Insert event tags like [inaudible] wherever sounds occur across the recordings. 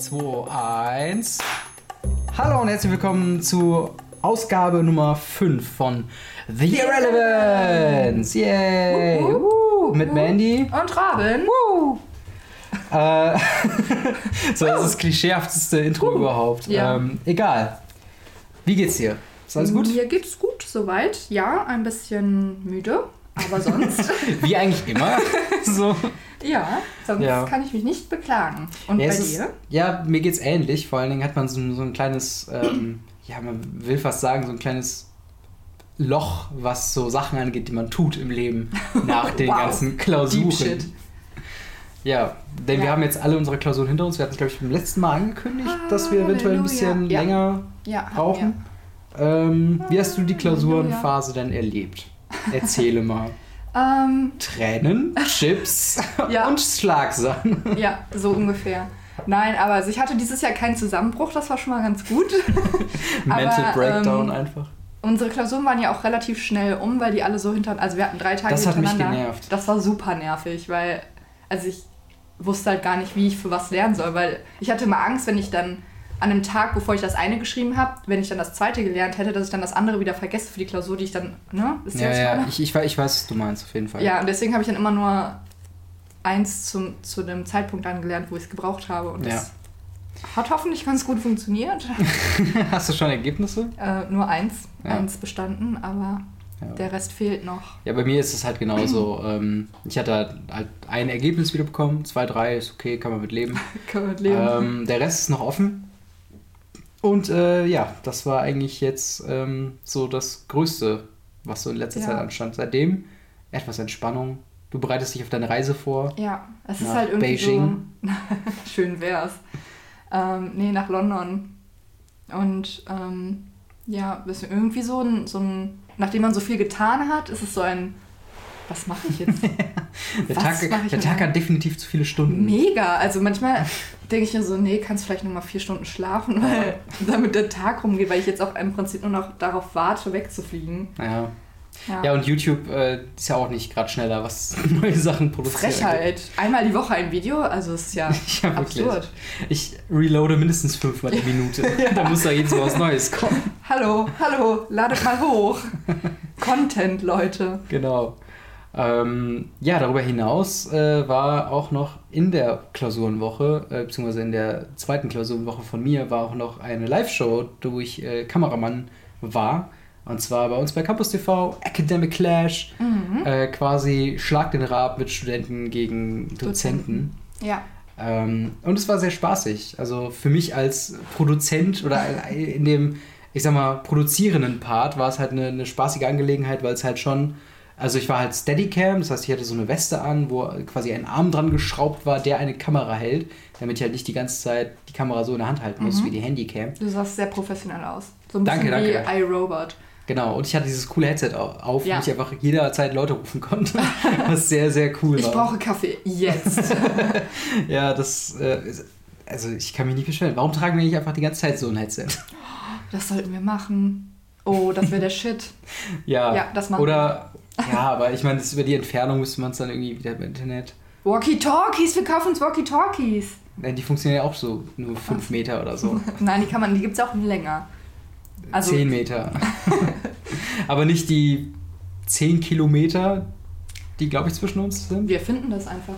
2, 1. Hallo und herzlich willkommen zu Ausgabe Nummer 5 von The Irrelevance. Yay! Wupp, wupp. Woo. Mit Mandy. Und Robin. Äh, [laughs] so, das ist das klischeehafteste Intro überhaupt. Ja. Ähm, egal. Wie geht's dir? Ist alles gut? Mir geht's gut soweit. Ja, ein bisschen müde, aber sonst. [laughs] Wie eigentlich immer. [laughs] [laughs] so. ja, sonst Ja. kann ich mich nicht beklagen. Und Ja, bei es ist, dir? ja, mir geht's ähnlich. Vor allen Dingen hat man so, ein- so ein kleines, ähm, ja, man will fast sagen, so ein kleines Loch, was so Sachen angeht, die man tut im Leben [laughs] nach den Wow. ganzen Klausuren. Ja, denn wir Ja. haben jetzt alle unsere Klausuren hinter uns. Wir hatten es, glaube ich, beim letzten Mal angekündigt, dass wir eventuell ein bisschen. Ja. länger Ja, brauchen. Ähm, wie hast du die Halleluja. Klausurenphase denn erlebt? Erzähle mal. [laughs] Ähm, Tränen, [laughs] Chips Ja. und Schlagsahne. ja, so ungefähr. Nein, aber also ich hatte dieses Jahr keinen Zusammenbruch, das war schon mal ganz gut. [laughs] Mental Aber, Breakdown ähm, einfach. Unsere Klausuren waren ja auch relativ schnell um, weil die alle so hinter... Also wir hatten drei Tage Das hat mich hintereinander. genervt. Das war super nervig, weil... Also ich wusste halt gar nicht, wie ich für was lernen soll, weil ich hatte immer Angst, wenn ich dann an einem Tag, bevor ich das eine geschrieben habe, wenn ich dann das zweite gelernt hätte, dass ich dann das andere wieder vergesse für die Klausur, die ich dann... Ne? Ihr, Ja, ja, ich, ich, ich weiß, was du meinst, auf jeden Fall. Ja, und deswegen habe ich dann immer nur eins zum, zu dem Zeitpunkt angelernt, wo ich es gebraucht habe. Und das hat hoffentlich ganz gut funktioniert. [laughs] Hast du schon Ergebnisse? Äh, nur eins, Ja. eins bestanden, aber Ja. der Rest fehlt noch. ja, bei mir ist es halt genauso. ähm, ich hatte halt ein Ergebnis wieder bekommen, zwei, drei ist okay, kann man mit leben. [laughs] Können wir mit leben. ähm, der Rest ist noch offen. Und äh, ja, das war eigentlich jetzt ähm, so das Größte, was so in letzter Ja. Zeit anstand. Seitdem etwas Entspannung. Du bereitest dich auf deine Reise vor. ja, es ist halt irgendwie Beijing. so. [laughs] Schön wär's. Ähm, nee, nach London. Und ähm, ja, ist irgendwie so ein, so ein. Nachdem man so viel getan hat, ist es so ein. Was mache ich jetzt? [laughs] Der Tag, ich der Tag hat definitiv zu viele Stunden. Mega. Also manchmal denke ich mir so, nee, kannst vielleicht nur mal vier Stunden schlafen, weil damit der Tag rumgeht, weil ich jetzt auch im Prinzip nur noch darauf warte, wegzufliegen. Ja. Ja. ja, und YouTube äh, ist ja auch nicht gerade schneller, was [laughs] neue Sachen produziert. Frechheit. Einmal die Woche ein Video, also es ist ja, [laughs] Ja, absurd. Ich reloade mindestens fünfmal die Minute. Da muss da jedes Mal was Neues kommen. Hallo, hallo, ladet mal hoch. Content, Leute. Genau. Ähm, ja, darüber hinaus äh, war auch noch in der Klausurenwoche, äh, beziehungsweise in der zweiten Klausurenwoche von mir, war auch noch eine Live-Show, wo ich äh, Kameramann war. Und zwar bei uns bei Campus TV, Academic Clash, Mhm. äh, quasi Schlag den Rab mit Studenten gegen Dozenten. Ja. Ähm, und es war sehr spaßig. Also für mich als Produzent oder [laughs] in dem, ich sag mal, produzierenden Part war es halt eine, eine spaßige Angelegenheit, weil es halt schon, also ich war halt Steadicam, das heißt, ich hatte so eine Weste an, wo quasi ein Arm dran geschraubt war, der eine Kamera hält, damit ich halt nicht die ganze Zeit die Kamera so in der Hand halten muss Mhm. wie die Handycam. Du sahst sehr professionell aus. So ein Danke, bisschen wie danke. iRobot. Genau, und ich hatte dieses coole Headset au- auf, Ja. wo ich einfach jederzeit Leute rufen konnte, [laughs] was sehr, sehr cool Ich war. brauche Kaffee. Jetzt. [laughs] ja, das, äh, also ich kann mich nicht beschweren. Warum tragen wir nicht einfach die ganze Zeit so ein Headset? Das sollten wir machen. Oh, das wäre der Shit. [laughs] Ja, Ja, das machen Oder, ja, aber ich meine, über die Entfernung müsste man es dann irgendwie wieder im Internet. Walkie-Talkies, wir kaufen uns Walkie-Talkies. Nein, die funktionieren ja auch so nur 5 Meter oder so. [laughs] Nein, die kann man, die gibt es auch länger. Also- 10 [laughs] Meter. aber nicht die 10 Kilometer, die, glaube ich, zwischen uns sind. Wir finden das einfach.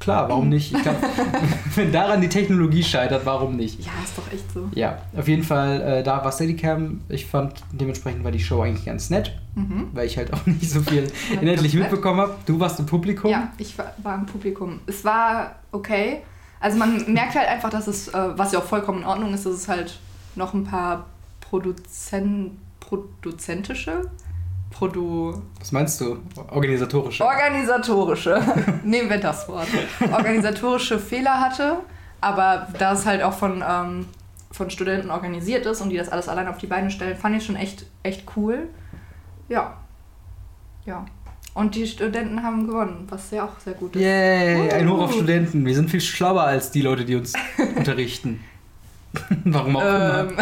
Klar, warum nicht? Ich glaube, [laughs] wenn daran die Technologie scheitert, warum nicht? Ja, ist doch echt so. Ja, auf jeden Fall, äh, da war Steadicam. Ich fand, dementsprechend war die Show eigentlich ganz nett, Mhm. weil ich halt auch [laughs] nicht so viel inhaltlich mitbekommen habe. Du warst im Publikum. Ja, ich war, war im Publikum. Es war okay. Also man merkt halt einfach, dass es, äh, was ja auch vollkommen in Ordnung ist, dass es halt noch ein paar Produzen produzentische, Produ Was meinst du? Organisatorische. organisatorische, [laughs] nehmen wir das Wort, organisatorische Fehler hatte, aber da es halt auch von, ähm, von Studenten organisiert ist und die das alles allein auf die Beine stellen, fand ich schon echt, echt cool. Ja. Ja. Und die Studenten haben gewonnen, was ja auch sehr gut ist. Yay, ein Hoch auf Uh. Studenten. Wir sind viel schlauer als die Leute, die uns [laughs] unterrichten. [laughs] Warum auch immer. Ähm,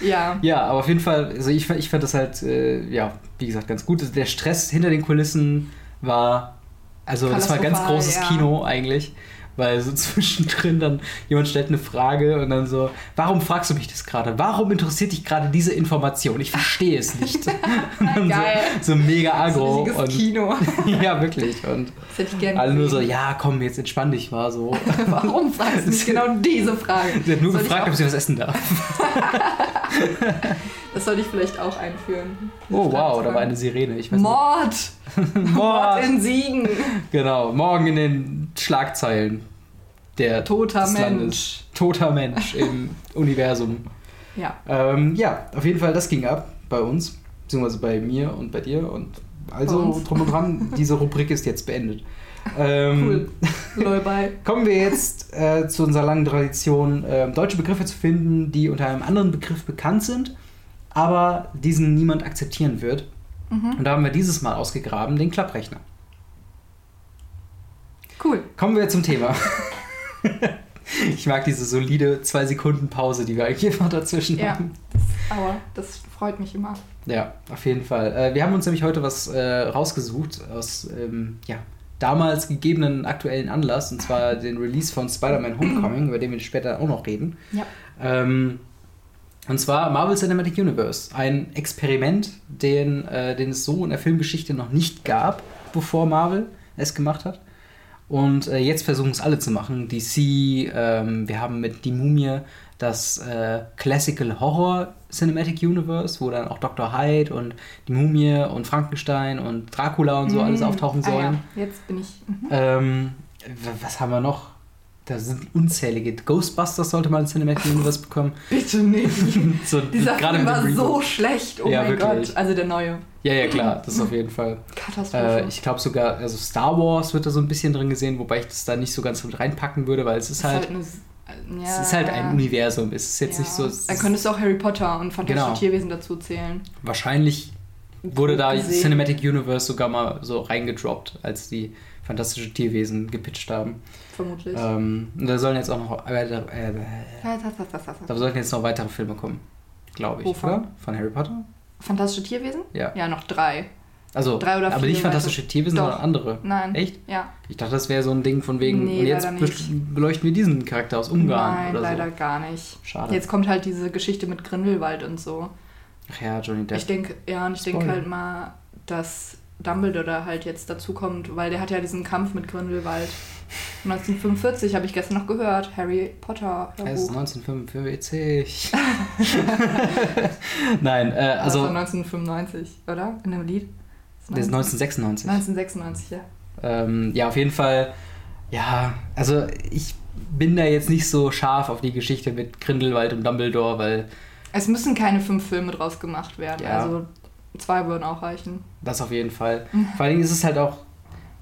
[laughs] ja. Ja, aber auf jeden Fall, also ich, ich fand das halt, äh, ja, wie gesagt, ganz gut. Der Stress hinter den Kulissen war, also das war ganz großes ja. Kino eigentlich. Weil so [laughs] zwischendrin dann jemand stellt eine Frage und dann so, warum fragst du mich das gerade? Warum interessiert dich gerade diese Information? Ich verstehe es nicht. [laughs] [laughs] Geil. So, so mega agro. Ein und, Kino. ja, wirklich. Und Das hätte ich gerne alle nur so, ja, komm, jetzt entspann dich mal so. Warum fragst du mich genau diese Frage? Sie hat nur Soll gefragt, ob sie was essen darf. Das sollte ich vielleicht auch einführen. Oh wow, da war eine Sirene. Ich weiß Mord! [laughs] Mord Mord! in Siegen! Genau, morgen in den Schlagzeilen. Der Toter Mensch. Landes. Toter Mensch im [laughs] Universum. Ja. Ähm, ja, auf jeden Fall, das ging ab bei uns, beziehungsweise bei mir und bei dir und also drum und dran. [laughs] Diese Rubrik ist jetzt beendet. Ähm, Cool. Kommen wir jetzt äh, zu unserer langen Tradition, äh, deutsche Begriffe zu finden, die unter einem anderen Begriff bekannt sind, aber diesen niemand akzeptieren wird. Mhm. Und da haben wir dieses Mal ausgegraben, den Klapprechner. Cool. Kommen wir zum Thema. [laughs] ich mag diese solide zwei Sekunden Pause, die wir eigentlich immer dazwischen Ja. haben. Aber das freut mich immer. Ja, auf jeden Fall. Äh, wir haben uns nämlich heute was äh, rausgesucht aus ähm, ja, damals gegebenen aktuellen Anlass, und zwar den Release von Spider-Man Homecoming, über den wir später auch noch reden. Ja. Ähm, und zwar Marvel Cinematic Universe, ein Experiment, den, äh, den es so in der Filmgeschichte noch nicht gab, bevor Marvel es gemacht hat. Und äh, jetzt versuchen es alle zu machen. DC, ähm, wir haben mit Die Mumie das äh, Classical Horror Cinematic Universe, wo dann auch Dr. Hyde und die Mumie und Frankenstein und Dracula und so alles auftauchen Ah, sollen. ja. Jetzt bin ich. Mhm. Ähm, was haben wir noch? Da sind unzählige. Ghostbusters sollte man ein Cinematic Universe bekommen. [laughs] Bitte nicht. [laughs] so, Dieser Film war so schlecht. Oh Ja, mein wirklich. Gott. Also der neue. Ja, ja, klar, das auf jeden Fall. Katastrophe. Äh, ich glaube sogar, also Star Wars wird da so ein bisschen drin gesehen, wobei ich das da nicht so ganz mit reinpacken würde, weil es ist halt, eine, äh, ja, es ist halt ein Universum. Es ist jetzt ja. nicht so. Dann ist- könntest du auch Harry Potter und fantastische Genau. Tierwesen dazu zählen. Wahrscheinlich wurde da gesehen. Cinematic Universe sogar mal so reingedroppt, als die fantastische Tierwesen gepitcht haben. Vermutlich. Ähm, und da sollen jetzt auch noch weitere, äh, da sollten jetzt noch weitere Filme kommen, glaube ich. Wovon? Oder? Von Harry Potter? Fantastische Tierwesen? Ja. Ja, noch drei. Also, Drei oder aber vier nicht fantastische Tierwesen, Doch. sondern andere. Nein. Echt? Ja. Ich dachte, das wäre so ein Ding von wegen, Nee, und jetzt leider beleuchten wir diesen Charakter aus Ungarn Nein, oder leider so. gar nicht. Schade. Jetzt kommt halt diese Geschichte mit Grindelwald und so. Ach ja, Johnny Depp. Ich denke, ja, und ich denke halt mal, dass Dumbledore da halt jetzt dazukommt, weil der hat ja diesen Kampf mit Grindelwald. 1945 habe ich gestern noch gehört. Harry Potter Er ist Hörbuch. [laughs] 1945. Nein, äh, Das also war 1995, oder? In dem Lied? der ist 1996. 1996, ja. Ähm, ja, auf jeden Fall. Ja, also ich bin da jetzt nicht so scharf auf die Geschichte mit Grindelwald und Dumbledore, weil Es müssen keine fünf Filme draus gemacht werden. Ja. Also zwei würden auch reichen. das auf jeden Fall. Vor allen Dingen ist es halt auch,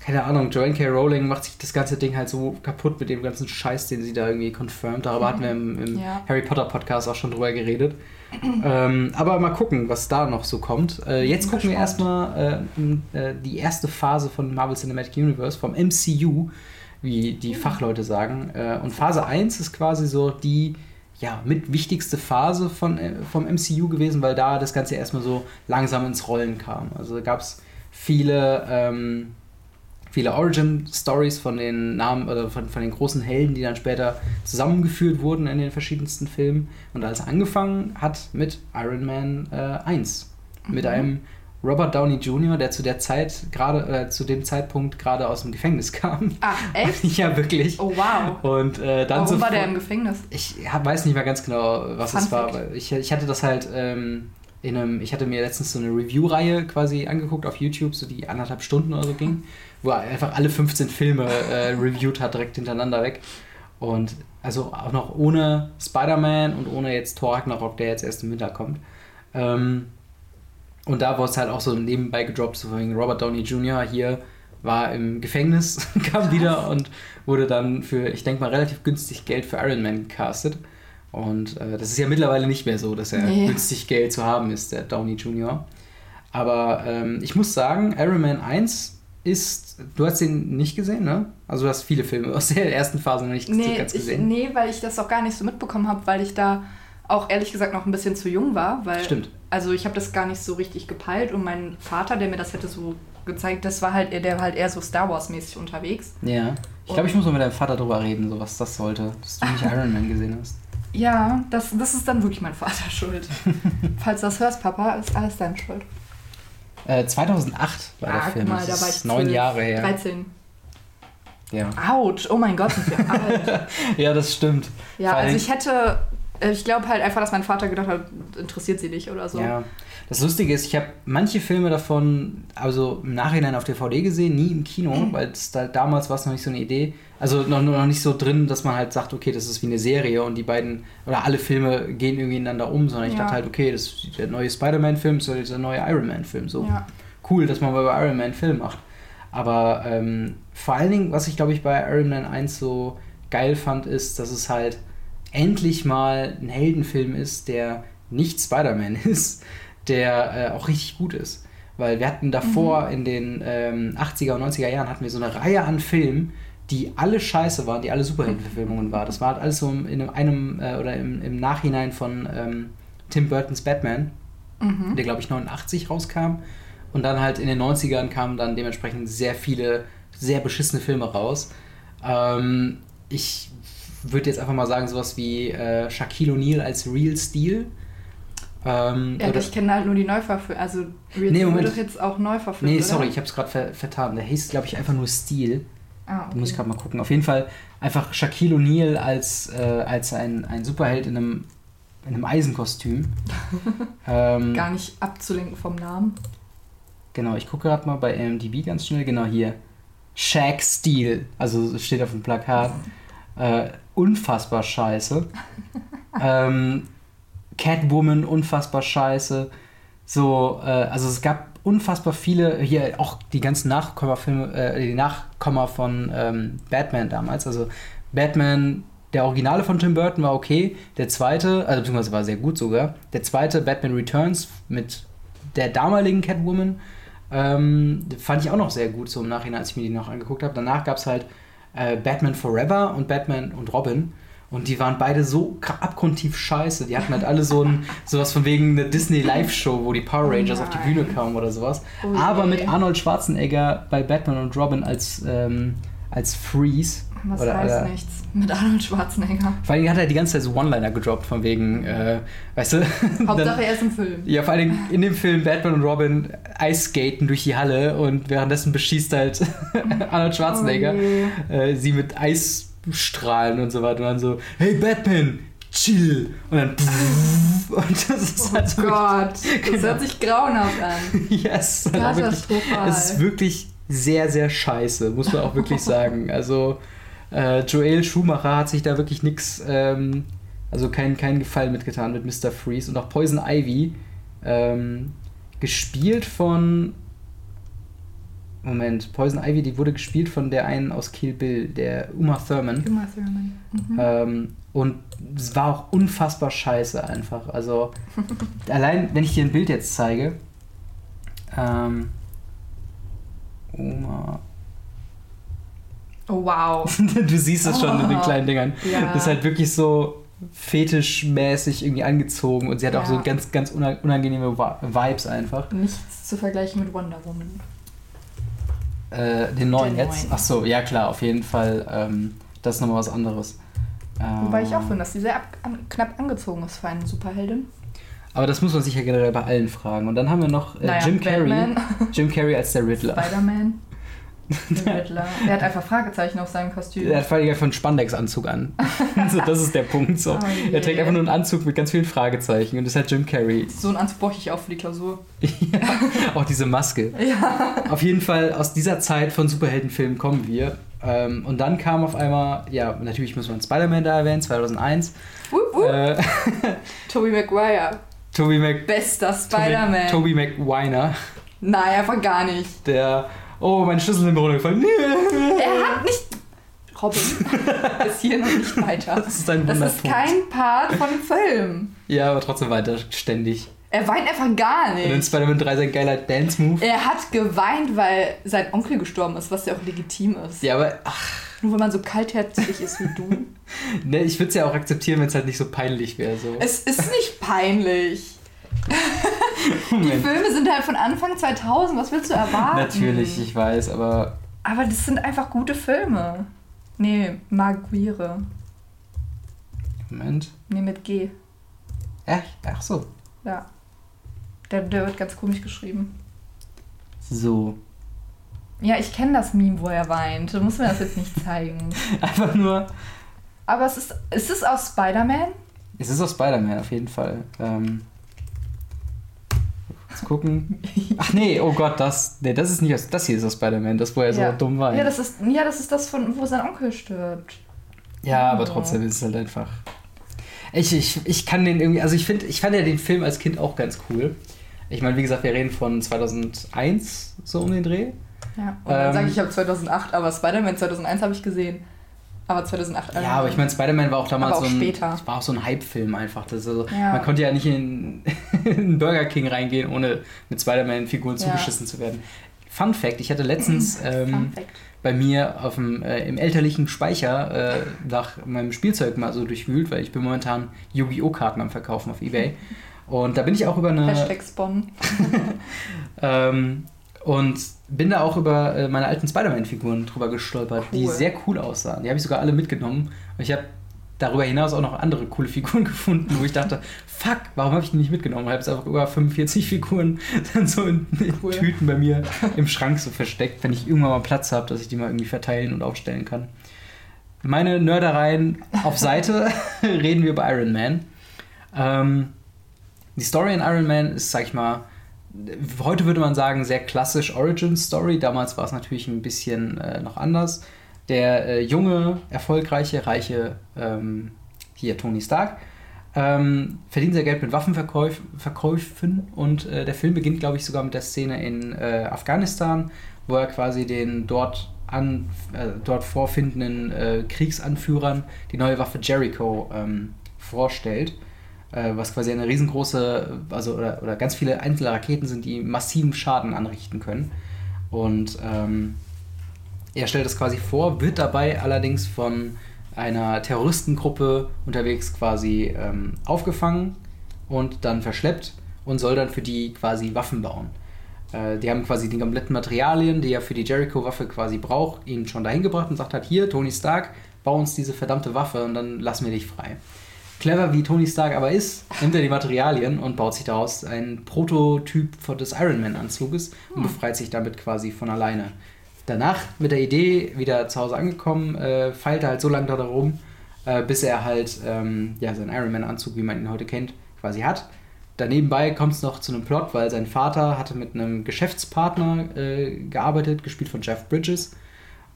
keine Ahnung, Joanne K. Rowling macht sich das ganze Ding halt so kaputt mit dem ganzen Scheiß, den sie da irgendwie confirmed. Darüber hatten wir im, im Ja. Harry Potter Podcast auch schon drüber geredet. ähm, aber mal gucken, was da noch so kommt. Äh, jetzt gucken wir erstmal äh, äh, die erste Phase von Marvel Cinematic Universe, vom MCU, wie die Fachleute sagen. Äh, und Phase 1 ist quasi so die ja, mit wichtigste Phase von, äh, vom MCU gewesen, weil da das Ganze erstmal so langsam ins Rollen kam. Also gab es viele, ähm, viele Origin-Stories von den Namen oder von, von den großen Helden, die dann später zusammengeführt wurden in den verschiedensten Filmen. Und alles angefangen hat mit Iron Man äh, 1. Mit Mhm. einem Robert Downey Jr., der zu der Zeit gerade, äh, zu dem Zeitpunkt gerade aus dem Gefängnis kam. Ach, [laughs] echt? ja, wirklich. Oh, wow. Und äh, dann Warum war sofort- der im Gefängnis? ich hab, weiß nicht mehr ganz genau, was Fun es war, ich, ich hatte das halt ähm, in einem, ich hatte mir letztens so eine Review-Reihe quasi angeguckt auf YouTube, so die anderthalb Stunden oder so ging, wo er einfach alle 15 Filme äh, reviewed hat, direkt hintereinander weg. Und also auch noch ohne Spider-Man und ohne jetzt Thor Ragnarok, der jetzt erst im Winter kommt. Ähm, und da wurde es halt auch so nebenbei gedroppt, so wegen Robert Downey Jr. hier war im Gefängnis, [laughs] kam wieder [laughs] und wurde dann für, ich denke mal, relativ günstig Geld für Iron Man gecastet. Und äh, das ist ja mittlerweile nicht mehr so, dass er Nee. günstig Geld zu haben ist, der Downey Jr. Aber ähm, ich muss sagen, Iron Man 1 ist, du hast den nicht gesehen, ne? Also du hast viele Filme aus der ersten Phase noch nicht Nee, ganz ich, gesehen. nee, weil ich das auch gar nicht so mitbekommen habe, weil ich da auch ehrlich gesagt noch ein bisschen zu jung war. Weil, Stimmt. Also ich habe das gar nicht so richtig gepeilt und mein Vater, der mir das hätte so gezeigt, das war halt, der war halt eher so Star Wars-mäßig unterwegs. Ja. Ich glaube, ich muss mal mit deinem Vater drüber reden, so was das sollte, dass du nicht [laughs] Iron Man gesehen hast. Ja, das, das ist dann wirklich mein Vater [laughs] schuld. [laughs] Falls du das hörst, Papa, ist alles deine Schuld. Äh, 2008 war der Ah, Film. mal, das da war ist ich neun 12, Jahre her. 13. Ja. Autsch, oh mein Gott, sind wir [laughs] alt. ja, das stimmt. Ja, Vor also ich hätte, äh, ich glaube halt einfach, dass mein Vater gedacht hat, interessiert sie nicht oder so. Ja. Das Lustige ist, ich habe manche Filme davon, also im Nachhinein auf DVD gesehen, nie im Kino, Mhm. [clears throat] weil da, damals war es noch nicht so eine Idee. Also noch, noch nicht so drin, dass man halt sagt, okay, das ist wie eine Serie und die beiden oder alle Filme gehen irgendwie ineinander um, sondern ich Ja. dachte halt, okay, das ist der neue Spider-Man-Film, ist der neue Iron Man-Film. So Ja. cool, dass man bei Iron Man einen Film macht. Aber ähm, vor allen Dingen, was ich glaube ich bei Iron Man 1 so geil fand, ist, dass es halt endlich mal ein Heldenfilm ist, der nicht Spider-Man [laughs] ist, der äh, auch richtig gut ist. Weil wir hatten davor in den ähm, 80er und 90er Jahren hatten wir so eine Reihe an Filmen, die alle scheiße waren, die alle Superheldenverfilmungen waren. Das war halt alles so in einem, äh, oder im, im Nachhinein von ähm, Tim Burtons Batman, Mhm. der glaube ich 89 rauskam. Und dann halt in den 90ern kamen dann dementsprechend sehr viele, sehr beschissene Filme raus. Ähm, ich würde jetzt einfach mal sagen, sowas wie äh, Shaquille O'Neal als Real Steel. Ähm, Ja, oder, ich kenne halt nur die Neuverfilmung. Also, Real Nee, Moment. wird doch jetzt auch neu verfilmt. nee, oder? sorry, ich habe es gerade ver vertan. Der hieß, glaube ich, einfach nur Steel. Ah, Da muss ich okay. gerade mal gucken. Auf jeden Fall einfach Shaquille O'Neal als, äh, als ein, ein Superheld in einem, in einem Eisenkostüm. [laughs] ähm, Gar nicht abzulenken vom Namen. Genau, ich gucke gerade mal bei IMDb ganz schnell. Genau hier. Shaq Steel. Also es steht auf dem Plakat. Äh, unfassbar scheiße. [laughs] ähm, Catwoman, unfassbar scheiße. So, äh, also es gab unfassbar viele, hier auch die ganzen Nachkommafilme, äh, die Nachkomma von ähm, Batman damals. Also Batman, der Originale von Tim Burton war okay. Der zweite, also beziehungsweise war sehr gut sogar. Der zweite, Batman Returns mit der damaligen Catwoman, ähm, fand ich auch noch sehr gut, so im Nachhinein, als ich mir die noch angeguckt habe. Danach gab es halt äh, Batman Forever und Batman und Robin. Und die waren beide so abgrundtief scheiße. Die hatten halt alle so ein, sowas von wegen eine Disney Live-Show, wo die Power Oh Rangers auf die. Bühne kamen oder sowas. Oh Aber je. mit Arnold Schwarzenegger bei Batman und Robin als, ähm, als Freeze. Das Oder, heißt äh, nichts. Mit Arnold Schwarzenegger. Vor allem hat er die ganze Zeit so One-Liner gedroppt, von wegen, äh, weißt du? [laughs] Hauptsache dann- er ist im Film. ja, vor allem in dem Film Batman und Robin Eisskaten durch die Halle und währenddessen beschießt halt [laughs] Arnold Schwarzenegger Oh äh, sie mit Eisstrahlen und so weiter und dann so, hey Batman, chill. Und dann und das ist halt so Oh Gott, das Genau. hört sich grauenhaft an. [laughs] yes, Katastrophal. es ist wirklich sehr, sehr scheiße, muss man auch wirklich [laughs] sagen. Also äh, Joel Schumacher hat sich da wirklich nichts, ähm, also keinen keinen Gefallen mitgetan mit Mr. Freeze und auch Poison Ivy, ähm, gespielt von Moment, Poison Ivy, die wurde gespielt von der einen aus Kill Bill, der Uma Thurman. Uma Thurman. Mhm. Ähm, und es war auch unfassbar scheiße einfach. Also [laughs] allein, wenn ich dir ein Bild jetzt zeige, ähm, Oma, Oh wow. [laughs] du siehst es schon in den Oh, kleinen Dingern. ja. Das ist halt wirklich so fetischmäßig irgendwie angezogen und sie hat auch Ja. so ganz, ganz una- unangenehme Vi- Vibes einfach. Nichts zu vergleichen mit Wonder Woman. Äh, den neuen Den jetzt? Ach so, ja klar, auf jeden Fall. Ähm, das ist nochmal was anderes. Wobei ich auch Ähm, finde, dass sie sehr ab an, knapp angezogen ist für eine Superheldin. Aber das muss man sich ja generell bei allen fragen. Und dann haben wir noch äh, Naja, Jim Carrey. Batman. Jim Carrey als der Riddler. [laughs] Spider-Man. Der Riddler. Er hat einfach Fragezeichen auf seinem Kostüm. Er hat vor allem einfach einen Spandex-Anzug an. [laughs] so, das ist der Punkt. So. Oh er trägt einfach nur einen Anzug mit ganz vielen Fragezeichen und ist halt Jim Carrey. So einen Anzug brauche ich auch für die Klausur. [laughs] ja, auch diese Maske. Ja. Auf jeden Fall aus dieser Zeit von Superheldenfilmen kommen wir. Ähm, und dann kam auf einmal, ja, natürlich muss man Spider-Man da erwähnen, 2001. Wupp, wupp. Äh, [laughs] Tobey Maguire. Toby Mac. Bester Spider-Man. Toby McWiner, Nein, einfach gar nicht. der. Oh, mein Schlüssel ist mir runtergefallen. Er hat nicht. Robin. [laughs] Bis hier noch nicht weiter. Das ist ein Das ist kein Part von dem Film. Ja, aber trotzdem weiter ständig. Er weint einfach gar Und in nicht. Spider-Man 3 sein geiler Dance-Move. Er hat geweint, weil sein Onkel gestorben ist, was ja auch legitim ist. Ja, aber ach, Nur wenn man so kaltherzig ist wie du. [laughs] ne, ich würde es ja auch akzeptieren, wenn es halt nicht so peinlich wäre. So. Es ist nicht peinlich. [laughs] Die Filme sind halt von Anfang 2000, was willst du erwarten? Natürlich, ich weiß, aber. Aber das sind einfach gute Filme. Nee, Maguire. Moment. Nee, mit G. Echt? Ach so. Ja. Der, der wird ganz komisch geschrieben. So. Ja, ich kenne das Meme, wo er weint. Du musst mir das jetzt nicht zeigen. [laughs] Einfach nur. Aber es ist. Ist es aus Spider-Man? Es ist aus Spider-Man auf jeden Fall. Ähm. Let's gucken. Ach nee, oh Gott, das. Nee, das ist nicht aus. Das hier ist aus Spider-Man, das wo er ja. so dumm war. Ja, das ist, ja, das ist das von, wo sein Onkel stirbt. Ja, aber Oh. trotzdem ist es halt einfach. Ich, ich, ich kann den irgendwie, also ich finde, ich fand ja den Film als Kind auch ganz cool. Ich meine, wie gesagt, wir reden von 2001 so um den Dreh. Ja. Und dann Ähm, sage ich, ich habe 2008, aber Spider-Man 2001 habe ich gesehen. Aber 2008. Ja, aber ich meine, Spider-Man war auch damals auch so ein, später. war auch so ein Hype-Film einfach. Das also, Ja. Man konnte ja nicht in, [laughs] in Burger King reingehen, ohne mit Spider-Man-Figuren Ja. zugeschissen zu werden. Fun Fact: Ich hatte letztens [clears throat] ähm, bei mir auf dem, äh, im elterlichen Speicher äh, nach meinem Spielzeug mal so durchwühlt, weil ich bin momentan Yu-Gi-Oh! Karten am Verkaufen auf Ebay. [laughs] Und da bin ich auch über eine. Hashtag Spawn. [laughs] Ähm, und bin da auch über äh, meine alten Spider-Man-Figuren drüber gestolpert, die Cool. sehr cool aussahen. Die habe ich sogar alle mitgenommen. Und ich habe darüber hinaus auch noch andere coole Figuren [laughs] gefunden, wo ich dachte, fuck, warum habe ich die nicht mitgenommen? Und habe jetzt einfach über 45 Figuren [laughs] dann so in, in Cool. Tüten bei mir im Schrank so versteckt, wenn ich irgendwann mal Platz habe, dass ich die mal irgendwie verteilen und aufstellen kann. Meine Nördereien auf Seite [laughs] reden wir über Iron Man. Ähm, die Story in Iron Man ist, sag ich mal, heute würde man sagen, sehr klassisch Origin Story. Damals war es natürlich ein bisschen äh, noch anders. Der äh, junge, erfolgreiche, reiche, ähm, hier Tony Stark, ähm, verdient sehr Geld mit Waffenverkäufen und äh, der Film beginnt, glaube ich, sogar mit der Szene in äh, Afghanistan, wo er quasi den dort, an, äh, dort vorfindenden äh, Kriegsanführern die neue Waffe Jericho ähm, vorstellt was quasi eine riesengroße, also oder, oder ganz viele einzelne Raketen sind, die massiven Schaden anrichten können. Und ähm, er stellt das quasi vor, wird dabei allerdings von einer Terroristengruppe unterwegs quasi ähm, aufgefangen und dann verschleppt und soll dann für die quasi Waffen bauen. Äh, die haben quasi die kompletten Materialien, die er für die Jericho-Waffe quasi braucht, ihn schon dahin gebracht und sagt halt, hier, Tony Stark, bau uns diese verdammte Waffe und dann lassen wir dich frei. Clever wie Tony Stark aber ist, nimmt er die Materialien und baut sich daraus einen Prototyp des Iron Man-Anzuges und befreit sich damit quasi von alleine. Danach mit der Idee wieder zu Hause angekommen, äh, feilt er halt so lange darum, äh, bis er halt ähm, ja, seinen Iron Man-Anzug, wie man ihn heute kennt, quasi hat. Danebenbei kommt es noch zu einem Plot, weil sein Vater hatte mit einem Geschäftspartner äh, gearbeitet, gespielt von Jeff Bridges.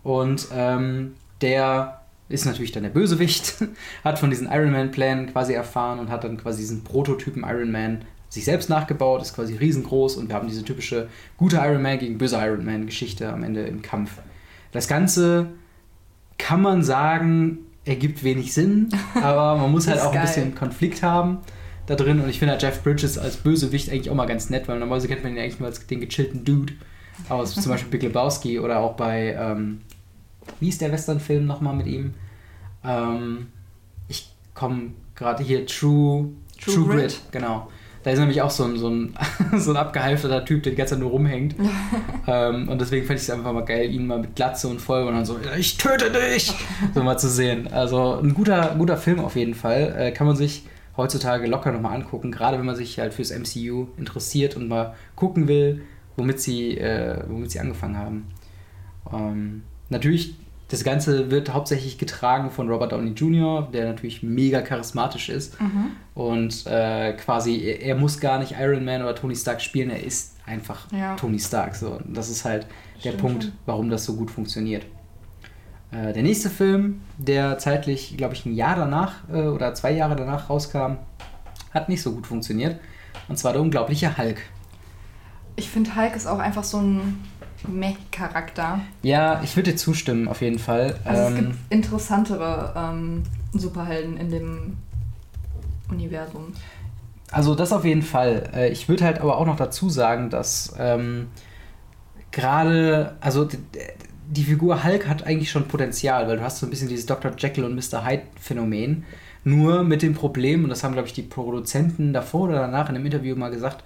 Und ähm, der ist natürlich dann der Bösewicht, [laughs] hat von diesen Iron Man-Plänen quasi erfahren und hat dann quasi diesen Prototypen Iron Man sich selbst nachgebaut, ist quasi riesengroß und wir haben diese typische gute Iron Man gegen böse Iron Man-Geschichte am Ende im Kampf. Das Ganze kann man sagen, ergibt wenig Sinn, [laughs] aber man muss halt auch ein geil. bisschen Konflikt haben da drin und ich finde halt Jeff Bridges als Bösewicht eigentlich auch mal ganz nett, weil normalerweise kennt man ihn eigentlich nur als den gechillten Dude aus zum Beispiel Big Lebowski oder auch bei, ähm, wie ist der Western-Film nochmal mit ihm? Ähm, ich komme gerade hier, True, True, True Grit. Grit. genau. Da ist nämlich auch so ein, so ein, [laughs] so ein abgehalfterter Typ, der die ganze Zeit nur rumhängt. [laughs] ähm, und deswegen fand ich es einfach mal geil, ihn mal mit Glatze und voll und dann so, "Ja, ich töte dich! so mal zu sehen. Also ein guter, guter Film auf jeden Fall. Äh, kann man sich heutzutage locker nochmal angucken, gerade wenn man sich halt fürs MCU interessiert und mal gucken will, womit sie, äh, womit sie angefangen haben. Ähm, natürlich, das Ganze wird hauptsächlich getragen von Robert Downey Jr., der natürlich mega charismatisch ist. Und äh, quasi, er, er muss gar nicht Iron Man oder Tony Stark spielen, er ist einfach Ja. Tony Stark. So. Und Das ist halt der Stimmt Punkt, schon. warum das so gut funktioniert. Äh, der nächste Film, der zeitlich, glaube ich, ein Jahr danach äh, oder zwei Jahre danach rauskam, hat nicht so gut funktioniert. Und zwar der unglaubliche Hulk. Ich finde, Hulk ist auch einfach so ein Mech-Charakter. Ja, ich würde dir zustimmen, auf jeden Fall. Also es Ähm, gibt interessantere ähm, Superhelden in dem Universum. Also das auf jeden Fall. Äh, Ich würde halt aber auch noch dazu sagen, dass ähm, gerade, also die Figur Hulk hat eigentlich schon Potenzial, weil du hast so ein bisschen dieses Dr. Jekyll und Mr. Hyde Phänomen. Nur mit dem Problem, und das haben, glaube ich, die Produzenten davor oder danach in einem Interview mal gesagt,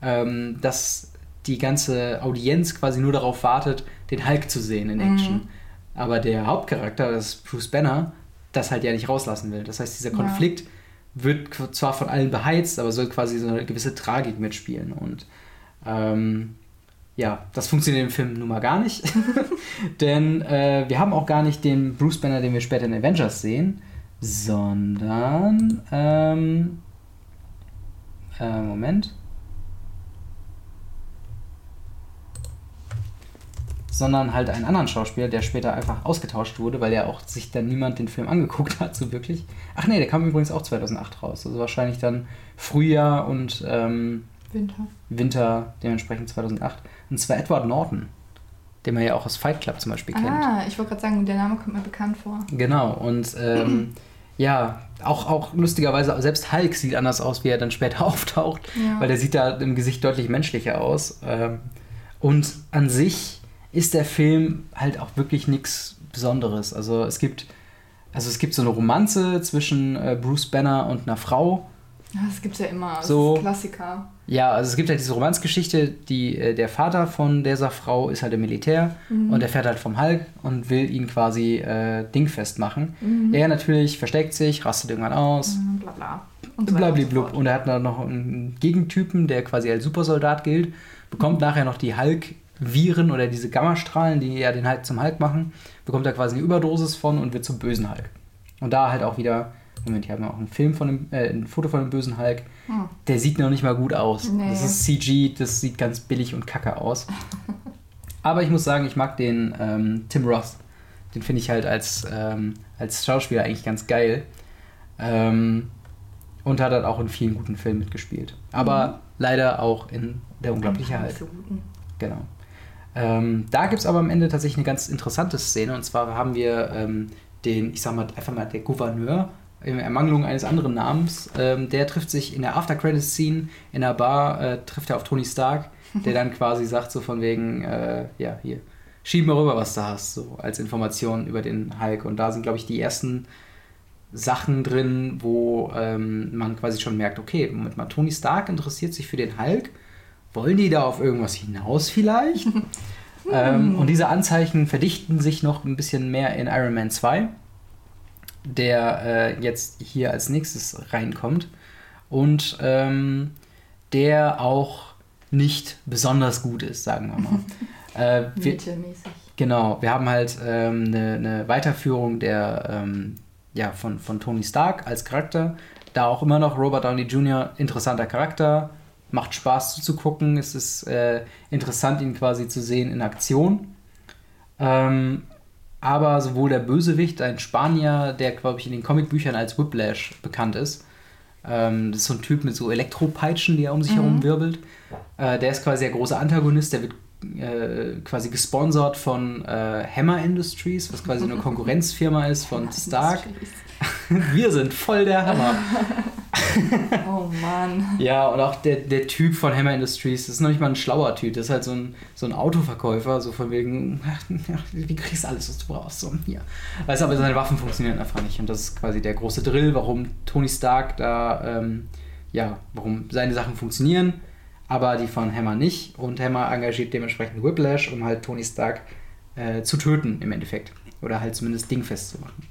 ähm, dass die ganze Audienz quasi nur darauf wartet, den Hulk zu sehen in Action. Mhm. Aber der Hauptcharakter, das ist Bruce Banner, das halt ja nicht rauslassen will. Das heißt, dieser Konflikt ja. wird zwar von allen beheizt, aber soll quasi so eine gewisse Tragik mitspielen. Und ähm, ja, das funktioniert im Film nun mal gar nicht. [laughs] [laughs] Denn äh, wir haben auch gar nicht den Bruce Banner, den wir später in Avengers sehen, sondern. Ähm, äh, Moment. Sondern halt einen anderen Schauspieler, der später einfach ausgetauscht wurde, weil ja auch sich dann niemand den Film angeguckt hat, so wirklich. Ach nee, der kam übrigens auch 2008 raus, also wahrscheinlich dann Frühjahr und ähm, Winter. Winter dementsprechend 2008. Und zwar Edward Norton, den man ja auch aus Fight Club zum Beispiel kennt. Ah, ich wollte gerade sagen, der Name kommt mir bekannt vor. Genau, und ähm, [clears throat] ja, auch, auch lustigerweise, selbst Hulk sieht anders aus, wie er dann später [laughs] auftaucht, ja. weil der sieht da im Gesicht deutlich menschlicher aus. Ähm, und an sich ist der Film halt auch wirklich nichts Besonderes. Also es gibt, also es gibt so eine Romanze zwischen äh, Bruce Banner und einer Frau. Ja, das gibt es ja immer. Das so, ist Klassiker. Ja, also es gibt halt diese Romanzgeschichte, die, äh, der Vater von dieser Frau ist halt im Militär mhm. und er fährt halt vom Hulk und will ihn quasi äh, dingfest machen. Mhm. Er natürlich versteckt sich, rastet irgendwann aus. Mhm, bla bla. Und, so und er hat dann noch einen Gegentypen, der quasi als Supersoldat gilt, bekommt nachher noch die Hulk Viren oder diese Gammastrahlen, die ja den Hulk zum Hulk machen, bekommt er quasi eine Überdosis von und wird zum bösen Hulk. Und da halt auch wieder, Moment, hier haben wir auch einen Film von dem, äh, ein Foto von dem bösen Hulk. Hm. Der sieht noch nicht mal gut aus. Nee. Das ist CG, das sieht ganz billig und kacke aus. [laughs] Aber ich muss sagen, ich mag den ähm, Tim Roth. Den finde ich halt als, ähm, als Schauspieler eigentlich ganz geil. Ähm, und hat halt auch in vielen guten Filmen mitgespielt. Aber mhm. leider auch in Der unglaubliche Hulk. Genau. Ähm, da gibt es aber am Ende tatsächlich eine ganz interessante Szene. Und zwar haben wir ähm, den, ich sag mal, einfach mal der Gouverneur, in Ermangelung eines anderen Namens, ähm, der trifft sich in der After-Credit-Scene in der Bar, äh, trifft er auf Tony Stark, der dann [laughs] quasi sagt, so von wegen, äh, ja, hier, schieb mal rüber, was du hast, so als Information über den Hulk. Und da sind, glaube ich, die ersten Sachen drin, wo ähm, man quasi schon merkt, okay, Moment mal, Tony Stark interessiert sich für den Hulk wollen die da auf irgendwas hinaus vielleicht? [laughs] ähm, und diese Anzeichen verdichten sich noch ein bisschen mehr in Iron Man 2, der äh, jetzt hier als nächstes reinkommt. Und ähm, der auch nicht besonders gut ist, sagen wir mal. [laughs] äh, wir, Genau, wir haben halt ähm, eine, eine, Weiterführung der, ähm, ja, von, von Tony Stark als Charakter. Da auch immer noch Robert Downey Jr. interessanter Charakter, macht Spaß zuzugucken. Es ist äh, interessant, ihn quasi zu sehen in Aktion. Ähm, aber sowohl der Bösewicht, ein Spanier, der, glaube ich, in den Comicbüchern als Whiplash bekannt ist, ähm, das ist so ein Typ mit so Elektropeitschen, die er um sich mhm. herum wirbelt. Äh, der ist quasi der große Antagonist, der wird äh, quasi gesponsert von äh, Hammer Industries, was quasi eine [laughs] Konkurrenzfirma ist von Stark. [laughs] Wir sind voll der Hammer. [laughs] oh Mann. Ja, und auch der, der Typ von Hammer Industries, das ist noch nicht mal ein schlauer Typ, das ist halt so ein, so ein Autoverkäufer, so von wegen, wie kriegst du alles, was du brauchst? So, ja. Weißt aber seine Waffen funktionieren einfach nicht. Und das ist quasi der große Drill, warum Tony Stark da, ähm, ja, warum seine Sachen funktionieren, aber die von Hammer nicht. Und Hammer engagiert dementsprechend Whiplash, um halt Tony Stark äh, zu töten im Endeffekt. Oder halt zumindest dingfest zu machen.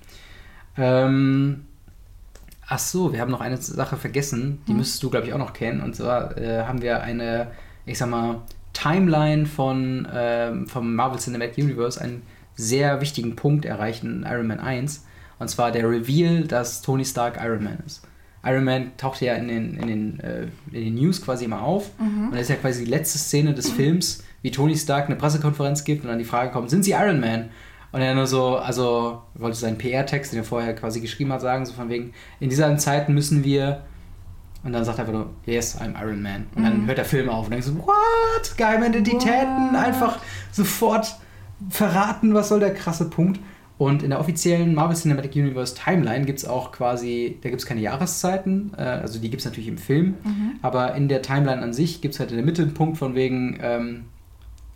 Ähm, ach so, wir haben noch eine Sache vergessen, die hm. müsstest du, glaube ich, auch noch kennen. Und zwar äh, haben wir eine, ich sag mal, Timeline von, ähm, vom Marvel Cinematic Universe, einen sehr wichtigen Punkt erreicht in Iron Man 1. Und zwar der Reveal, dass Tony Stark Iron Man ist. Iron Man taucht ja in den, in den, äh, in den News quasi immer auf. Mhm. Und das ist ja quasi die letzte Szene des Films, wie Tony Stark eine Pressekonferenz gibt und dann die Frage kommt, sind Sie Iron Man? Und er nur so, also wollte seinen PR-Text, den er vorher quasi geschrieben hat, sagen, so von wegen, in dieser Zeit müssen wir. Und dann sagt er einfach nur, yes, I'm Iron Man. Und dann mhm. hört der Film auf und denkt so, what? Geheime Identitäten, what? einfach sofort verraten, was soll der krasse Punkt. Und in der offiziellen Marvel Cinematic Universe Timeline gibt es auch quasi, da gibt es keine Jahreszeiten, äh, also die gibt es natürlich im Film, mhm. aber in der Timeline an sich gibt es halt in der Mitte einen Punkt von wegen, ähm,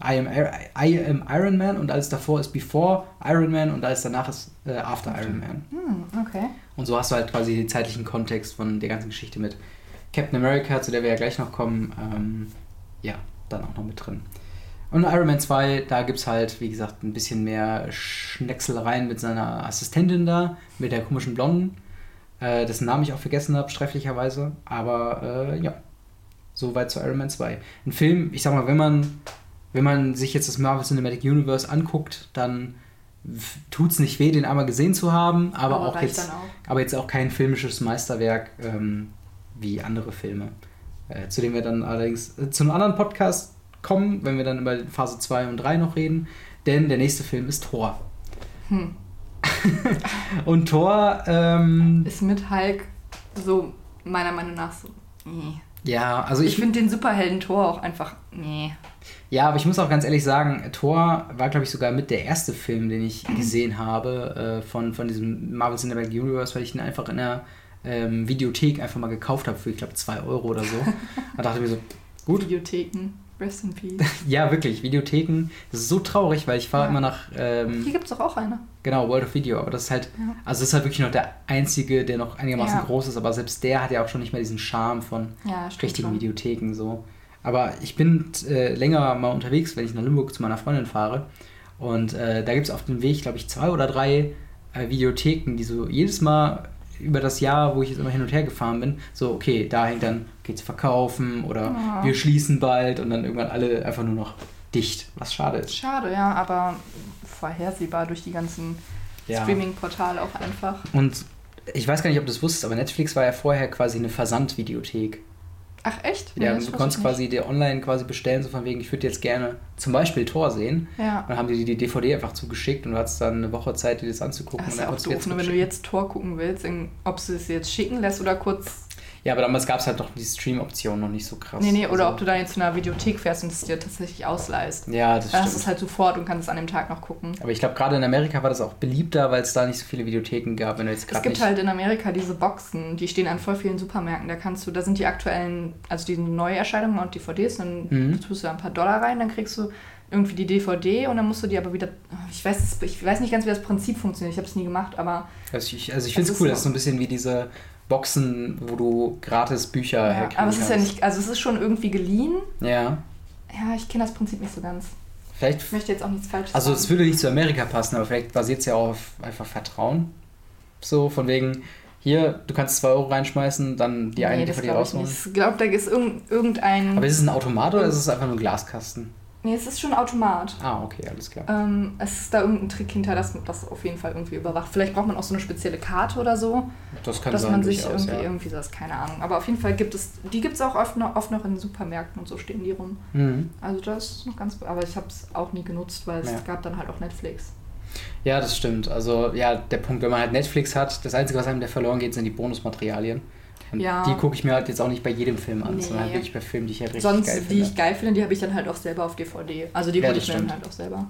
I am, I am Iron Man und alles davor ist Before Iron Man und alles danach ist äh, After Iron Man. Hm, okay. Und so hast du halt quasi den zeitlichen Kontext von der ganzen Geschichte mit Captain America, zu der wir ja gleich noch kommen, ähm, ja, dann auch noch mit drin. Und Iron Man 2, da gibt es halt, wie gesagt, ein bisschen mehr Schneckselereien mit seiner Assistentin da, mit der komischen Blonden, äh, dessen Namen ich auch vergessen habe, sträflicherweise. Aber äh, ja, soweit zu Iron Man 2. Ein Film, ich sag mal, wenn man, wenn man sich jetzt das Marvel Cinematic Universe anguckt, dann tut es nicht weh, den einmal gesehen zu haben, aber, aber auch jetzt, auch. aber jetzt auch kein filmisches Meisterwerk ähm, wie andere Filme. Äh, zu dem wir dann allerdings äh, zu einem anderen Podcast kommen, wenn wir dann über Phase 2 und 3 noch reden, denn der nächste Film ist Thor. Hm. [laughs] und Thor ähm, ist mit Hulk so meiner Meinung nach so. Nee. Ja, also ich, ich finde den Superhelden Thor auch einfach nee. Ja, aber ich muss auch ganz ehrlich sagen, Thor war, glaube ich, sogar mit der erste Film, den ich [clears throat] gesehen habe äh, von, von diesem Marvel Cinematic Universe, weil ich ihn einfach in der ähm, Videothek einfach mal gekauft habe für, ich glaube, 2 Euro oder so. [laughs] da dachte ich mir so, gut. Videotheken. Rest in Peace. [laughs] ja, wirklich, Videotheken. Das ist so traurig, weil ich fahre ja. immer nach. Ähm, Hier gibt es doch auch eine. Genau, World of Video. Aber das ist halt. Ja. Also, das ist halt wirklich noch der einzige, der noch einigermaßen ja. groß ist. Aber selbst der hat ja auch schon nicht mehr diesen Charme von richtigen schon. Videotheken. so. Aber ich bin äh, länger mal unterwegs, wenn ich nach Limburg zu meiner Freundin fahre. Und äh, da gibt es auf dem Weg, glaube ich, zwei oder drei äh, Videotheken, die so jedes Mal über das Jahr, wo ich jetzt immer hin und her gefahren bin, so, okay, da hängt dann, geht's verkaufen oder ja. wir schließen bald und dann irgendwann alle einfach nur noch dicht, was schade ist. Schade, ja, aber vorhersehbar durch die ganzen ja. Streaming-Portale auch einfach. Und ich weiß gar nicht, ob du es wusstest, aber Netflix war ja vorher quasi eine Versandvideothek. Ach echt? Ja, nee, du konntest quasi dir online quasi bestellen, so von wegen, ich würde jetzt gerne zum Beispiel Tor sehen. Ja. Und dann haben die die DVD einfach zugeschickt und du hattest dann eine Woche Zeit, dir das anzugucken. Das ist ja auch doof, nur wenn du jetzt Tor gucken willst, ob du es jetzt schicken lässt oder kurz ja, aber damals gab es halt doch die Stream-Option noch nicht so krass. Nee, nee, oder also, ob du dann jetzt zu einer Videothek fährst und es dir tatsächlich ausleihst. Ja, das dann stimmt. hast du es halt sofort und kannst es an dem Tag noch gucken. Aber ich glaube, gerade in Amerika war das auch beliebter, weil es da nicht so viele Videotheken gab. Wenn du jetzt es gibt halt in Amerika diese Boxen, die stehen an voll vielen Supermärkten. Da kannst du, da sind die aktuellen, also die Neuerscheinungen und DVDs, dann mhm. tust du da ein paar Dollar rein, dann kriegst du irgendwie die DVD und dann musst du die aber wieder. Ich weiß, ich weiß nicht ganz, wie das Prinzip funktioniert. Ich habe es nie gemacht, aber. Also ich, also ich finde es cool, so, das ist so ein bisschen wie diese Boxen, wo du gratis Bücher ja, herkriegen Aber es ist ja nicht, also es ist schon irgendwie geliehen. Ja. Ja, ich kenne das Prinzip nicht so ganz. Vielleicht, ich möchte jetzt auch nichts Falsches Also es würde nicht zu Amerika passen, aber vielleicht basiert es ja auch auf einfach Vertrauen. So, von wegen, hier, du kannst 2 Euro reinschmeißen, dann die nee, eine DVD rausholen. Ich glaube, da ist irgendein... Aber ist es ein Automat oder ist es einfach nur ein Glaskasten? Nee, es ist schon Automat. Ah, okay, alles klar. Ähm, es ist da irgendein Trick hinter, dass das auf jeden Fall irgendwie überwacht. Vielleicht braucht man auch so eine spezielle Karte oder so. Das kann dass sein, man sich irgendwie, ja. irgendwie das, keine Ahnung. Aber auf jeden Fall gibt es, die gibt es auch oft noch, oft noch in Supermärkten und so stehen die rum. Mhm. Also das ist noch ganz, aber ich habe es auch nie genutzt, weil es ja. gab dann halt auch Netflix. Ja, das stimmt. Also ja, der Punkt, wenn man halt Netflix hat, das Einzige, was einem da verloren geht, sind die Bonusmaterialien. Und ja. die gucke ich mir halt jetzt auch nicht bei jedem Film an, nee. sondern halt wirklich bei Filmen, die ich halt richtig Sonst, geil finde. die ich geil finde, die habe ich dann halt auch selber auf DVD. Also die ja, hole ich mir dann halt auch selber.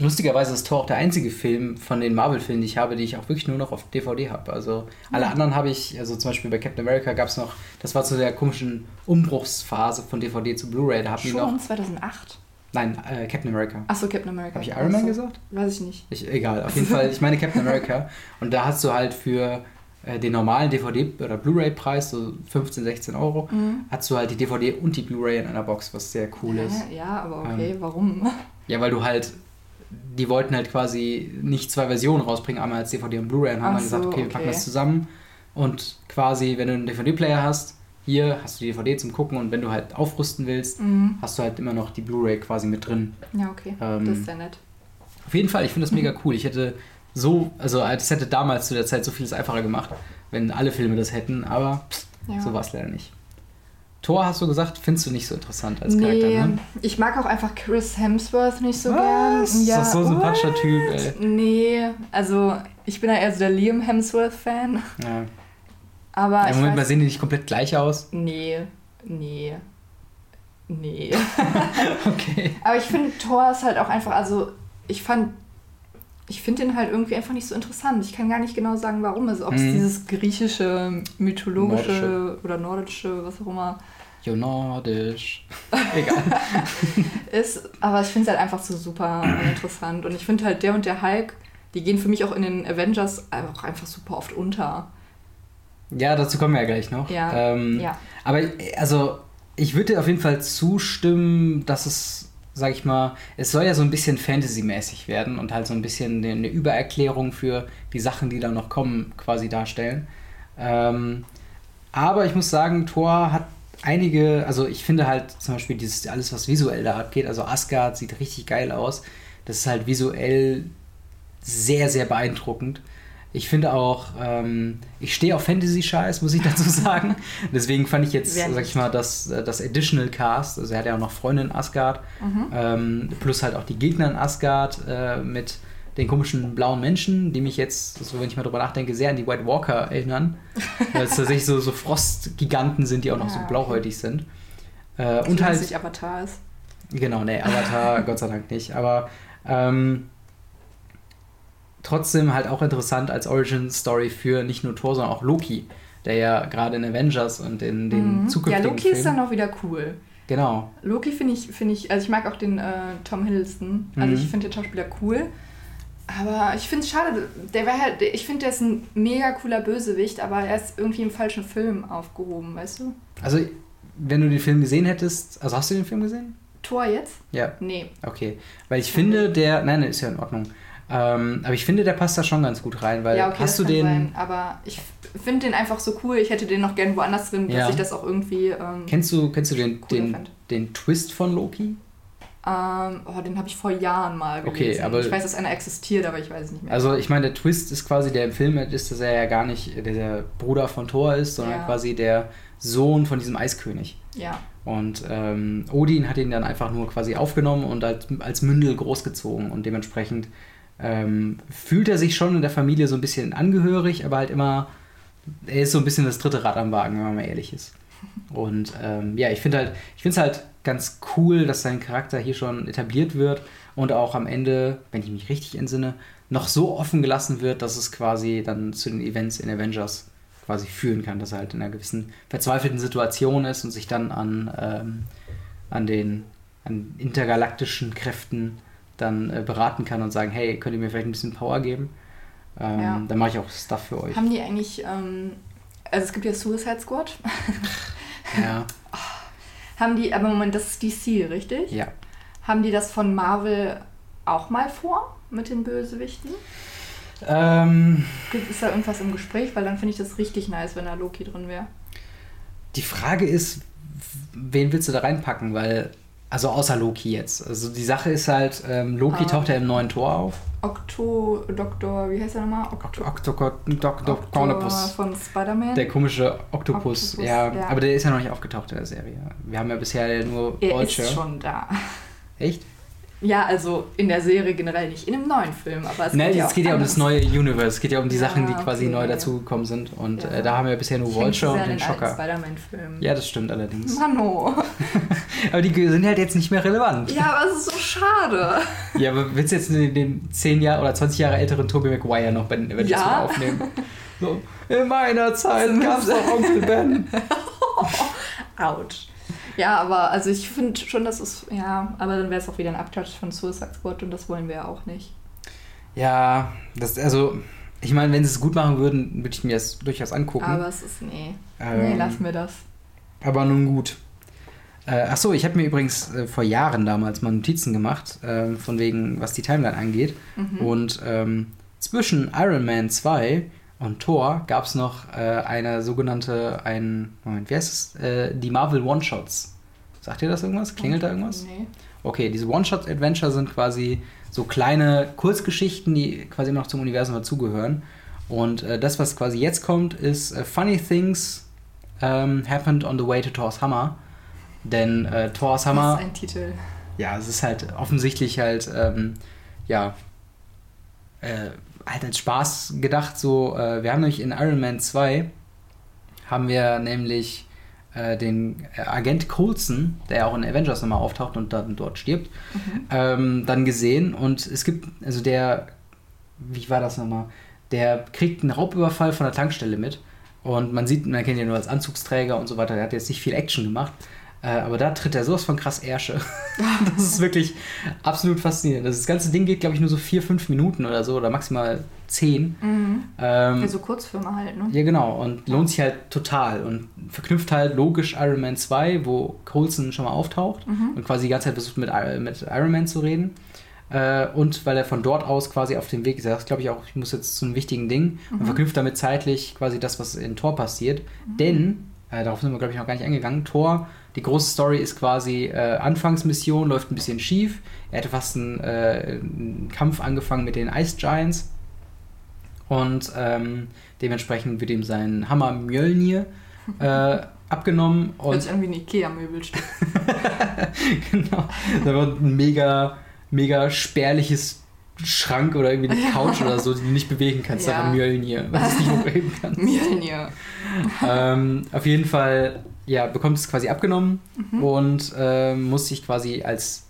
Lustigerweise ist Thor auch der einzige Film von den Marvel-Filmen, die ich habe, die ich auch wirklich nur noch auf DVD habe. Also alle ja. anderen habe ich, also zum Beispiel bei Captain America gab es noch, das war zu der komischen Umbruchsphase von DVD zu Blu-ray. Da Schon noch, 2008? Nein, äh, Captain America. Achso, Captain America. Habe ich Iron Man gesagt? Weiß ich nicht. Ich, egal, auf jeden Fall, ich meine Captain America. [laughs] Und da hast du halt für äh, den normalen DVD- oder Blu-ray-Preis, so 15, 16 Euro, mhm. hast du halt die DVD und die Blu-ray in einer Box, was sehr cool ja, ist. Ja, aber okay, ähm, warum? Ja, weil du halt, die wollten halt quasi nicht zwei Versionen rausbringen, einmal als DVD und Blu-ray und haben dann gesagt, okay, wir packen das zusammen und quasi, wenn du einen DVD-Player hast, hier hast du die DVD zum Gucken und wenn du halt aufrüsten willst, mhm. hast du halt immer noch die Blu-ray quasi mit drin. Ja, okay, ähm, das ist sehr nett. Auf jeden Fall, ich finde das mega cool. Ich hätte so, also es hätte damals zu der Zeit so vieles einfacher gemacht, wenn alle Filme das hätten, aber ja. so war es leider nicht. Thor, hast du gesagt, findest du nicht so interessant als nee, Charakter, ne? Ich mag auch einfach Chris Hemsworth nicht so Was? gern. Ja, ist das so ein sympathischer Typ, ey. Nee, also ich bin ja eher so der Liam Hemsworth-Fan. Ja. Aber. Im Moment weiß, mal sehen die nicht komplett gleich aus? Nee, nee. Nee. [laughs] okay. Aber ich finde, Thor ist halt auch einfach, also ich fand ich finde den halt irgendwie einfach nicht so interessant. Ich kann gar nicht genau sagen, warum. Also ob es hm. dieses griechische, mythologische Nordische. oder nordische, was auch immer. Jo, nordisch. [laughs] Egal. ist, aber ich finde es halt einfach so super interessant. Und ich finde halt der und der Hulk, die gehen für mich auch in den Avengers auch einfach super oft unter. Ja, dazu kommen wir ja gleich noch. Ja. Ähm, ja. Aber also ich würde dir auf jeden Fall zustimmen, dass es, sag ich mal, es soll ja so ein bisschen Fantasy-mäßig werden und halt so ein bisschen eine Übererklärung für die Sachen, die da noch kommen, quasi darstellen. Ähm, aber ich muss sagen, Thor hat einige, also ich finde halt zum Beispiel dieses alles, was visuell da abgeht, also Asgard sieht richtig geil aus. Das ist halt visuell sehr, sehr beeindruckend. Ich finde auch, ähm, ich stehe auf Fantasy-Scheiß, muss ich dazu [laughs] sagen. Deswegen fand ich jetzt, Wer sag ich mal, das, das Additional Cast, also er hat ja auch noch Freunde in Asgard, Mhm. ähm, plus halt auch die Gegner in Asgard äh, mit den komischen blauen Menschen, die mich jetzt, so wenn ich mal drüber nachdenke, sehr an die White Walker erinnern. [laughs] Weil es tatsächlich so, so Frostgiganten sind, die auch noch so Ah, okay. blauhäutig sind. Äh, Und und halt. nicht Avatar ist. Genau, nee, Avatar [laughs] Gott sei Dank nicht. Aber ähm, trotzdem halt auch interessant als Origin-Story für nicht nur Thor, sondern auch Loki, der ja gerade in Avengers und in den Mhm. Ja, zukünftigen Loki ist dann auch wieder cool. Genau. Loki finde ich, finde ich, also ich mag auch den äh, Tom Hiddleston. Also Mhm. ich finde den Schauspieler cool. Aber ich finde es schade, der war halt, ich finde, der ist ein mega cooler Bösewicht, aber er ist irgendwie im falschen Film aufgehoben, weißt du? Also, wenn du den Film gesehen hättest, also hast du den Film gesehen? Thor jetzt? Ja, Nee. okay. Weil ich finde, der, nein, nein, ist ja in Ordnung. Ähm, aber ich finde, der passt da schon ganz gut rein, weil ja, okay, hast das du den, sein. Aber ich finde den einfach so cool. Ich hätte den noch gern woanders drin, Ja. dass ich das auch irgendwie. Ähm, kennst du, kennst du den, den, fand. den Twist von Loki? ähm, oh, den habe ich vor Jahren mal Okay, gelesen. aber- ich weiß, dass einer existiert, aber ich weiß es nicht mehr. Also ich meine, der Twist ist quasi, der im Film ist, dass er ja gar nicht der, der Bruder von Thor ist, sondern Ja. quasi der Sohn von diesem Eiskönig. ja. Und ähm, Odin hat ihn dann einfach nur quasi aufgenommen und als, als Mündel großgezogen. Und dementsprechend ähm, fühlt er sich schon in der Familie so ein bisschen angehörig, aber halt immer, er ist so ein bisschen das dritte Rad am Wagen, wenn man mal ehrlich ist. Und ähm, ja, ich finde halt, ich finde es halt ganz cool, dass sein Charakter hier schon etabliert wird und auch am Ende, wenn ich mich richtig entsinne, noch so offen gelassen wird, dass es quasi dann zu den Events in Avengers quasi führen kann, dass er halt in einer gewissen verzweifelten Situation ist und sich dann an, ähm, an den an intergalaktischen Kräften dann äh, beraten kann und sagen, hey, könnt ihr mir vielleicht ein bisschen Power geben? Ähm, Ja. Dann mache ich auch Stuff für euch. Haben die eigentlich. Ähm, also es gibt ja Suicide Squad. [laughs] Ja, Haben die, aber Moment, das ist DC, richtig? ja. Haben die das von Marvel auch mal vor mit den Bösewichten? Ähm, Gibt- Ist da irgendwas im Gespräch? Weil dann finde ich das richtig nice, wenn da Loki drin wäre. die Frage ist, wen willst du da reinpacken? Weil, also außer Loki jetzt. Also die Sache ist halt, ähm, Loki Ah. taucht ja im neuen Tor auf. Octo, Doktor, wie heißt er nochmal? Octo. Octo Cornopus. von Spider-Man. Der komische Oktopus, Octopus, ja, ja. Aber der ist ja noch nicht aufgetaucht in der Serie. Wir haben ja bisher nur er Deutsche. ist schon da. Echt? Ja, also in der Serie generell nicht, in einem neuen Film, aber es Nein, geht ja es auch geht ja um das neue Universe. Es geht ja um die Ja, Sachen, die quasi okay. neu dazugekommen sind. Und Ja. äh, da haben wir bisher nur Vulture und den Schocker. Spider-Man-Film. Ja, das stimmt allerdings. Mano. [laughs] Aber die sind halt jetzt nicht mehr relevant. Ja, aber es ist so schade. Ja, aber willst du jetzt den, den 10 Jahre oder 20 Jahre älteren Tobey Maguire noch bei den Avengers Ja. aufnehmen? So, in meiner [laughs] Zeit gab's doch [laughs] Onkel Ben. Autsch. Ja, aber also ich finde schon, dass es, ja, aber dann wäre es auch wieder ein Abklatsch von Suicide Squad und das wollen wir ja auch nicht. Ja, das, also, ich meine, wenn sie es gut machen würden, würde ich mir das durchaus angucken. Aber es ist, nee, nee, Ähm, lassen wir das. Aber nun gut. Äh, ach so, ich habe mir übrigens äh, vor Jahren damals mal Notizen gemacht, ähm, von wegen, was die Timeline angeht. Mhm. Und ähm, zwischen Iron Man 2 und Thor gab es noch äh, eine sogenannte, ein, Moment, wie heißt es? Äh, die Marvel One-Shots. Sagt ihr das irgendwas? Klingelt da irgendwas? Nee. Okay, diese One-Shot-Adventure sind quasi so kleine Kurzgeschichten, die quasi noch zum Universum dazugehören. Und äh, das, was quasi jetzt kommt, ist äh, Funny Things ähm, Happened on the Way to Thor's Hammer. Denn äh, Thor's Das Hammer ist ein Titel. ja, es ist halt offensichtlich halt, ähm, ja, äh, halt als Spaß gedacht. So, äh, wir haben nämlich in Iron Man 2 haben wir nämlich äh, den äh, Agent Coulson, der ja auch in Avengers nochmal auftaucht und dann dort stirbt, ähm, dann gesehen. Und es gibt, also der, wie war das nochmal? Der kriegt einen Raubüberfall von der Tankstelle mit. Und man sieht, man kennt ihn nur als Anzugsträger und so weiter. Der hat jetzt nicht viel Action gemacht. Äh, aber da tritt er sowas von krass Ärsche. [laughs] das ist wirklich absolut faszinierend. Das ganze Ding geht, glaube ich, nur so vier, fünf Minuten oder so oder maximal zehn. Mhm. Ähm, Ja, so Kurzfilme halt, ne? ja, genau. Und lohnt sich halt total. Und verknüpft halt logisch Iron Man 2, wo Coulson schon mal auftaucht Mhm. und quasi die ganze Zeit versucht, mit, mit Iron Man zu reden. Äh, und weil er von dort aus quasi auf dem Weg ist, sagt, glaube ich, auch, ich muss jetzt zu einem wichtigen Ding und verknüpft damit zeitlich quasi das, was in Thor passiert. Denn, äh, darauf sind wir, glaube ich, noch gar nicht eingegangen, Thor, die große Story ist quasi äh, Anfangsmission, läuft ein bisschen schief. Er hätte fast einen, äh, einen Kampf angefangen mit den Ice Giants. Und ähm, dementsprechend wird ihm sein Hammer Mjölnir äh, [laughs] abgenommen. Hört Und sich an wie ein Ikea-Möbelstück. [laughs] genau. Da wird ein mega, mega spärliches Schrank oder irgendwie eine Couch oder so, die du nicht bewegen kannst. Ja. Ja. Mjölnir, weil du es nicht hochheben kannst. [laughs] Mjölnir. ähm, auf jeden Fall, ja, bekommt es quasi abgenommen Mhm. und ähm, muss sich quasi als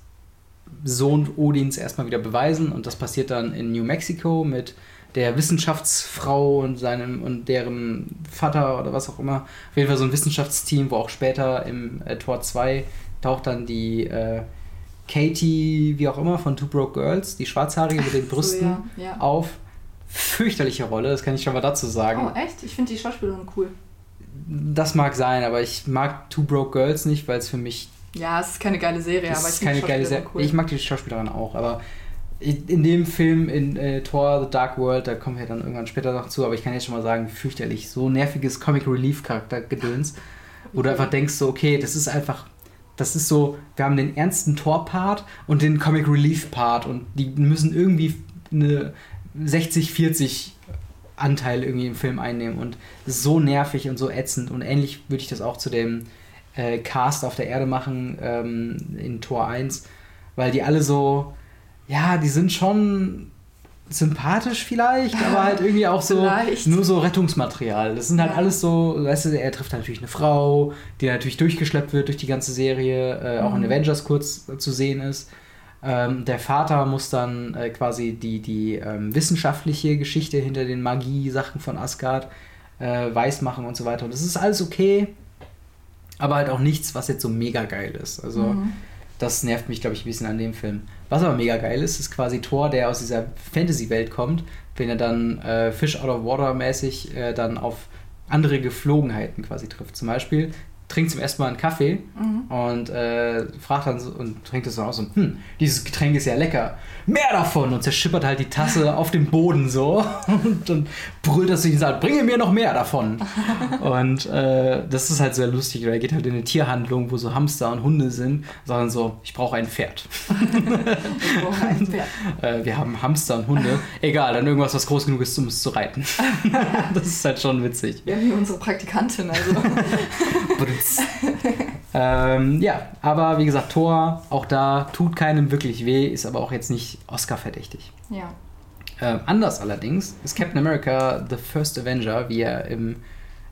Sohn Odins erstmal wieder beweisen. Und das passiert dann in New Mexico mit der Wissenschaftsfrau und seinem und deren Vater oder was auch immer. Auf jeden Fall so ein Wissenschaftsteam, wo auch später im äh, Tor 2 taucht dann die äh, Katie, wie auch immer, von Two Broke Girls, die Schwarzhaarige mit den Brüsten So, ja. ja. auf. Fürchterliche Rolle, das kann ich schon mal dazu sagen. Oh, echt? Ich finde die Schauspielerin cool. Das mag sein, aber ich mag Two Broke Girls nicht, weil es für mich Ja, es ist keine geile Serie, aber ich ist finde keine geile Serie. cool. Ich mag die Schauspielerin auch, aber in dem Film in äh, Thor The Dark World, da kommen wir dann irgendwann später noch zu, aber ich kann jetzt schon mal sagen, fürchterlich. So nerviges Comic Relief Charakter Gedöns, wo du einfach denkst, so, okay, das ist einfach. Das ist so, wir haben den ernsten Tor-Part und den Comic Relief-Part und die müssen irgendwie eine 60-40 Anteil irgendwie im Film einnehmen und so nervig und so ätzend und ähnlich würde ich das auch zu dem äh, Cast auf der Erde machen ähm, in Tor 1, weil die alle so, ja, die sind schon sympathisch vielleicht, aber halt irgendwie auch so [laughs] Vielleicht. nur so Rettungsmaterial. Das sind halt Ja. alles so, weißt du, er trifft natürlich eine Frau, die natürlich durchgeschleppt wird durch die ganze Serie, äh, auch in Mhm. Avengers kurz äh, zu sehen ist. Ähm, der Vater muss dann äh, quasi die, die ähm, wissenschaftliche Geschichte hinter den Magie-Sachen von Asgard äh, weismachen und so weiter. Und das ist alles okay, aber halt auch nichts, was jetzt so mega geil ist. Also Mhm. das nervt mich, glaube ich, ein bisschen an dem Film. Was aber mega geil ist, ist quasi Thor, der aus dieser Fantasy-Welt kommt, wenn er dann äh, Fish out of water mäßig äh, dann auf andere Geflogenheiten quasi trifft. Zum Beispiel trinkt zum ersten Mal einen Kaffee Mhm. und äh, fragt dann so, und trinkt es dann aus und hm, dieses Getränk ist ja lecker. Mehr davon! Und zerschippert halt die Tasse [laughs] auf dem Boden so und, und brüllt das sich und sagt, bringe mir noch mehr davon. [laughs] und äh, das ist halt sehr lustig, weil er geht halt in eine Tierhandlung, wo so Hamster und Hunde sind, sagt dann so, ich brauche ein Pferd. Ich brauche ein Pferd. [laughs] Äh, wir haben Hamster und Hunde. Egal, dann irgendwas, was groß genug ist, um es zu reiten. das ist halt schon witzig. Wir haben hier unsere Praktikantin, also. Brutz. ähm, ja, aber wie gesagt, Thor, auch da tut keinem wirklich weh, ist aber auch jetzt nicht Oscar-verdächtig. ja. Ähm, anders allerdings ist Captain America The First Avenger, wie er im,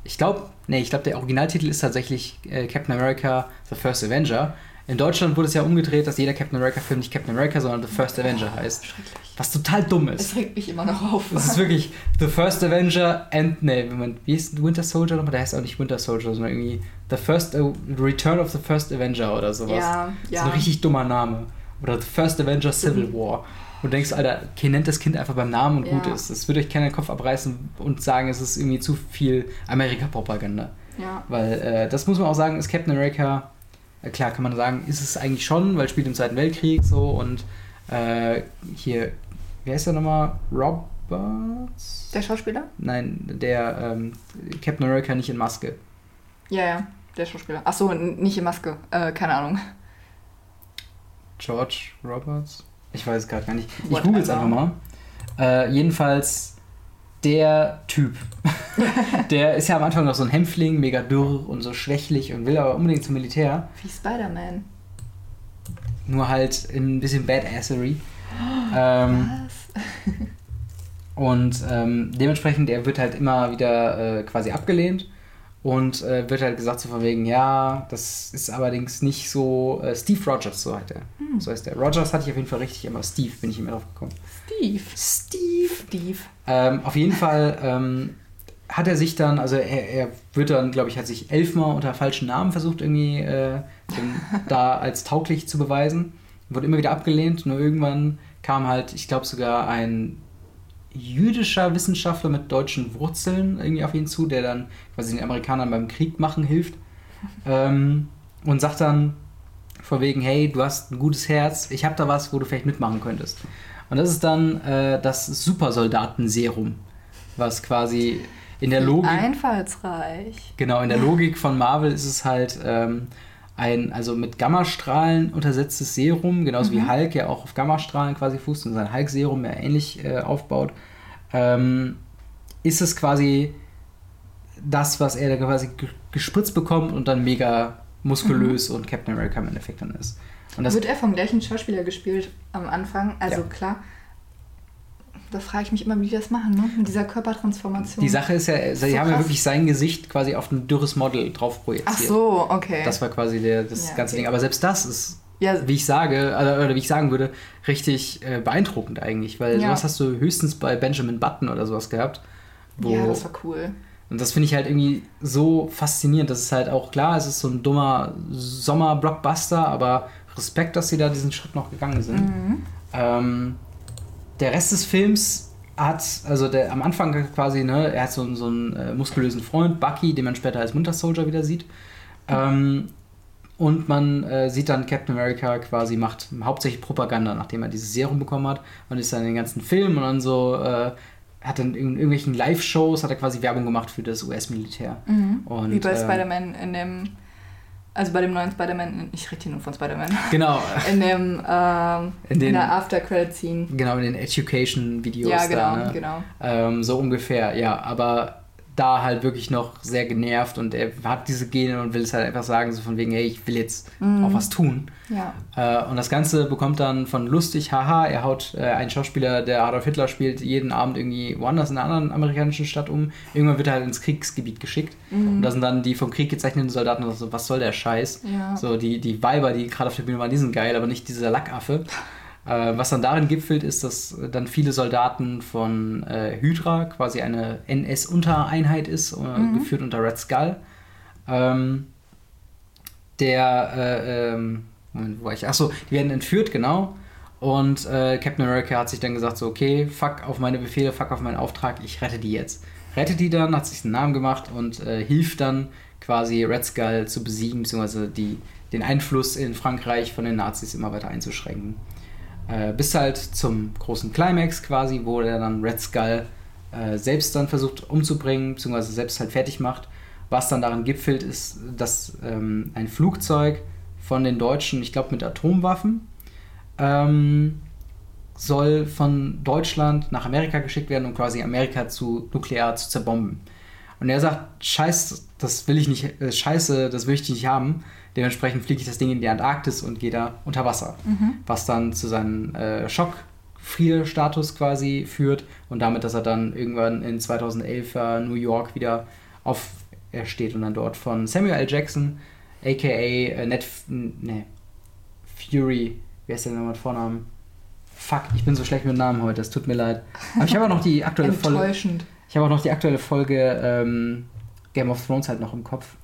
ich glaube, nee, ich glaube, der Originaltitel ist tatsächlich äh, Captain America The First Avenger. In Deutschland wurde es ja umgedreht, dass jeder Captain America-Film nicht Captain America, sondern The First Avenger heißt. Schrecklich. Was total dumm ist. Es regt mich immer noch auf. Das ist wirklich The First Avenger and, nee, wie ist Winter Soldier nochmal? Der heißt auch nicht Winter Soldier, sondern irgendwie The First, uh, Return of the First Avenger oder sowas. ja, Das ja. ist ein richtig dummer Name. Oder The First Avenger Civil War. Und du denkst, Alter, okay, nennt das Kind einfach beim Namen und Ja. gut ist. Es wird euch keiner den Kopf abreißen und sagen, es ist irgendwie zu viel Amerika-Propaganda. ja. Weil äh, das muss man auch sagen, ist Captain America, äh, klar kann man sagen, ist es eigentlich schon, weil es spielt im Zweiten Weltkrieg so und äh, hier, wer ist der nochmal? Roberts? Der Schauspieler? Nein, der ähm, Captain America nicht in Maske. Ja, ja. Der Schauspieler. Achso, nicht in Maske. Äh, keine Ahnung. George Roberts? Ich weiß es gerade gar nicht. Ich google es einfach mal. Äh, jedenfalls der Typ. [laughs] der ist ja am Anfang noch so ein Hämpfling, mega dürr und so schwächlich und will aber unbedingt zum Militär. Wie Spider-Man. Nur halt in ein bisschen Badassery. ähm, Was? [laughs] und ähm, dementsprechend, er wird halt immer wieder äh, quasi abgelehnt. Und äh, wird halt gesagt so von wegen, ja, das ist allerdings nicht so. Äh, Steve Rogers, so heißt er. Hm. So heißt der. Rogers hatte ich auf jeden Fall richtig, aber Steve bin ich immer drauf gekommen. Steve. Steve. Steve. Ähm, auf jeden Fall ähm, hat er sich dann, also er, er wird dann, glaube ich, hat sich elfmal unter falschen Namen versucht, irgendwie äh, [laughs] da als tauglich zu beweisen. Wurde immer wieder abgelehnt. Nur irgendwann kam halt, ich glaube sogar ein jüdischer Wissenschaftler mit deutschen Wurzeln irgendwie auf ihn zu, der dann quasi den Amerikanern beim Krieg machen hilft. [laughs] Ähm, und sagt dann vor wegen, hey, du hast ein gutes Herz, ich habe da was, wo du vielleicht mitmachen könntest. Und das ist dann äh, das Supersoldaten-Serum, was quasi in der Logik. Einfallsreich. Genau, in der Logik von Marvel ist es halt ähm, ein, also mit Gammastrahlen untersetztes Serum, genauso mhm. wie Hulk ja auch auf Gammastrahlen quasi fußt und sein Hulk-Serum ja ähnlich äh, aufbaut. Ähm, ist es quasi das, was er da quasi gespritzt bekommt und dann mega muskulös mhm. und Captain America im Endeffekt dann ist. Wird er vom gleichen Schauspieler gespielt am Anfang? Also ja. klar, da frage ich mich immer, wie die das machen, ne? Mit dieser Körpertransformation. Die Sache ist ja, sie so haben ja wirklich sein Gesicht quasi auf ein dürres Model drauf projiziert. Ach so, okay. Das war quasi der, das ja, ganze okay. Ding. Aber selbst das ist, ja. wie ich sage, oder wie ich sagen würde, richtig äh, beeindruckend eigentlich. Weil ja. sowas hast du höchstens bei Benjamin Button oder sowas gehabt. ja, das war cool. Und das finde ich halt irgendwie so faszinierend. Das ist halt auch klar, es ist so ein dummer Sommer-Blockbuster, aber Respekt, dass sie da diesen Schritt noch gegangen sind. Mhm. Ähm, der Rest des Films hat, also der, am Anfang quasi, ne, er hat so, so einen äh, muskulösen Freund, Bucky, den man später als Winter Soldier wieder sieht. Ähm, und man äh, sieht dann Captain America quasi macht hauptsächlich Propaganda, nachdem er dieses Serum bekommen hat und ist dann in den ganzen Film und dann so äh, hat dann in irgendwelchen Live-Shows hat er quasi Werbung gemacht für das US-Militär. Mhm. Wie bei ähm, Spider-Man in dem also bei dem neuen Spider-Man, ich rede hier nur von Spider-Man. Genau. [laughs] In dem, ähm, in, den, in der After-Credit-Scene. Genau, in den Education-Videos. Ja, genau, da, ne? genau. Ähm, so ungefähr, ja. Aber da halt wirklich noch sehr genervt und er hat diese Gene und will es halt einfach sagen, so von wegen, hey, ich will jetzt mm. auch was tun. Ja. Äh, und das Ganze bekommt dann von lustig, haha, er haut äh, einen Schauspieler, der Adolf Hitler spielt, jeden Abend irgendwie woanders in einer anderen amerikanischen Stadt um. Irgendwann wird er halt ins Kriegsgebiet geschickt. Mm. Und da sind dann die vom Krieg gezeichneten Soldaten so, was soll der Scheiß? Ja. So, die, die Weiber, die gerade auf der Bühne waren, die sind geil, aber nicht dieser Lackaffe. Äh, was dann darin gipfelt, ist, dass dann viele Soldaten von äh, Hydra, quasi eine NS-Untereinheit ist, äh, mhm. geführt unter Red Skull. Ähm, der, äh, ähm, Moment, wo war ich? Achso, die werden entführt, genau. Und äh, Captain America hat sich dann gesagt: so, okay, fuck auf meine Befehle, fuck auf meinen Auftrag, ich rette die jetzt. Rettet die dann, hat sich einen Namen gemacht und äh, hilft dann quasi Red Skull zu besiegen, beziehungsweise die, den Einfluss in Frankreich von den Nazis immer weiter einzuschränken. Äh, bis halt zum großen Climax quasi, wo er dann Red Skull äh, selbst dann versucht umzubringen, beziehungsweise selbst halt fertig macht. Was dann darin gipfelt, ist, dass ähm, ein Flugzeug von den Deutschen, ich glaube mit Atomwaffen, ähm, soll von Deutschland nach Amerika geschickt werden, um quasi Amerika zu nuklear zu zerbomben. Und er sagt, scheiß, das will ich nicht, äh, scheiße, das will ich nicht haben. Dementsprechend fliege ich das Ding in die Antarktis und gehe da unter Wasser. Mhm. Was dann zu seinem äh, Schockfrierstatus quasi führt und damit, dass er dann irgendwann in 2011 äh, New York wieder aufersteht und dann dort von Samuel L. Jackson, aka äh, Ned, nee, Fury, wer ist denn nochmal mit Vornamen? Fuck, ich bin so schlecht mit Namen heute, es tut mir leid. Aber ich habe auch noch die [laughs] aktuelle Folge. Ich habe auch noch die aktuelle Folge ähm, Game of Thrones halt noch im Kopf.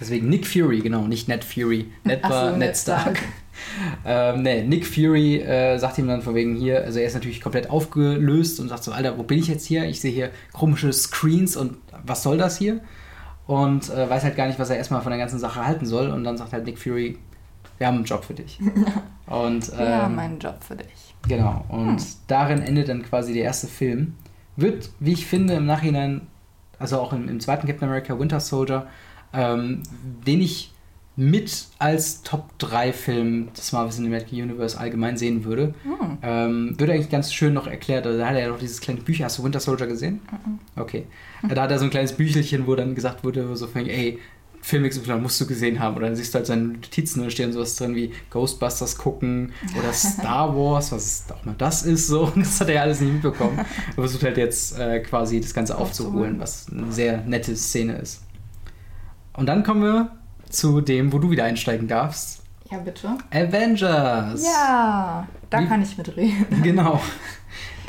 Deswegen Nick Fury, genau, nicht Ned Fury. Ned war so, Ned Stark. [laughs] ähm, nee, Nick Fury äh, sagt ihm dann von wegen hier, also er ist natürlich komplett aufgelöst und sagt so, Alter, wo bin ich jetzt hier? Ich sehe hier komische Screens und was soll das hier? Und äh, weiß halt gar nicht, was er erstmal von der ganzen Sache halten soll. Und dann sagt halt Nick Fury, wir haben einen Job für dich. [laughs] und, ähm, wir haben einen Job für dich. Genau, und hm. darin endet dann quasi der erste Film. Wird, wie ich finde, im Nachhinein, also auch im, im zweiten Captain America Winter Soldier, ähm, den ich mit als Top 3 Film des Marvel Cinematic Universe allgemein sehen würde. Mhm. Ähm, würde eigentlich ganz schön noch erklärt. Also, da hat er ja noch dieses kleine Bücher. Hast du Winter Soldier gesehen? Mhm. Okay. Da hat er so ein kleines Büchelchen, wo dann gesagt wurde, so von, ey, Film XY musst du gesehen haben. Oder dann siehst du halt seine Notizen und da stehen sowas drin wie Ghostbusters gucken oder Star [laughs] Wars, was auch mal das ist. So. [laughs] Das hat er ja alles nicht mitbekommen. [laughs] Er versucht halt jetzt äh, quasi das Ganze aufzuholen, was eine sehr nette Szene ist. Und dann kommen wir zu dem, wo du wieder einsteigen darfst. Ja, bitte. Avengers. Ja, da Wie- kann ich mitreden. [laughs] Genau.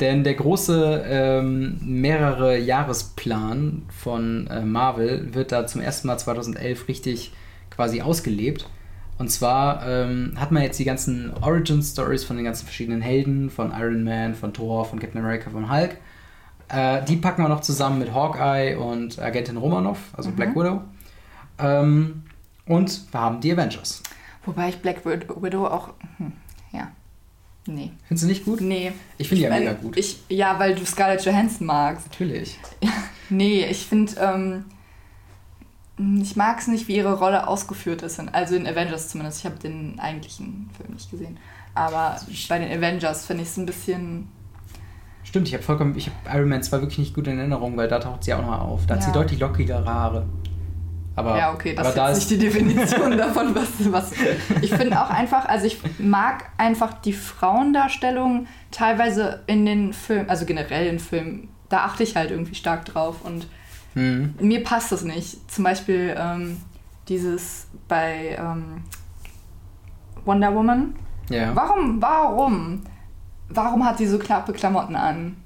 Denn der große ähm, mehrere Jahresplan von äh, Marvel wird da zum ersten Mal 2011 richtig quasi ausgelebt. Und zwar ähm, hat man jetzt die ganzen Origin-Stories von den ganzen verschiedenen Helden, von Iron Man, von Thor, von Captain America, von Hulk. Äh, die packen wir noch zusammen mit Hawkeye und Agentin Romanov, also Mhm. Black Widow. Ähm, und wir haben die Avengers. Wobei ich Black Wid- Widow auch. Hm, ja. Nee. Findest du nicht gut? Nee. Ich finde die ja mega gut. Ich, ja, weil du Scarlett Johansson magst. Natürlich. [laughs] Nee, ich finde, ähm, ich mag es nicht, wie ihre Rolle ausgeführt ist. Also in Avengers zumindest. Ich habe den eigentlichen Film nicht gesehen. Aber bei den Avengers finde ich es ein bisschen. Stimmt, ich habe vollkommen, ich habe Iron Man 2 wirklich nicht gut in Erinnerung, weil da taucht sie auch noch auf. Da hat Ja. sie deutlich lockigere Haare. Aber, ja, okay, das aber ist da nicht die Definition [laughs] davon, was. was [laughs] ich finde auch einfach, also ich mag einfach die Frauendarstellung teilweise in den Filmen, also generell in Filmen, da achte ich halt irgendwie stark drauf und Hm, mir passt das nicht. Zum Beispiel ähm, dieses bei ähm, Wonder Woman. ja. Warum, warum, warum hat sie so knappe Klamotten an?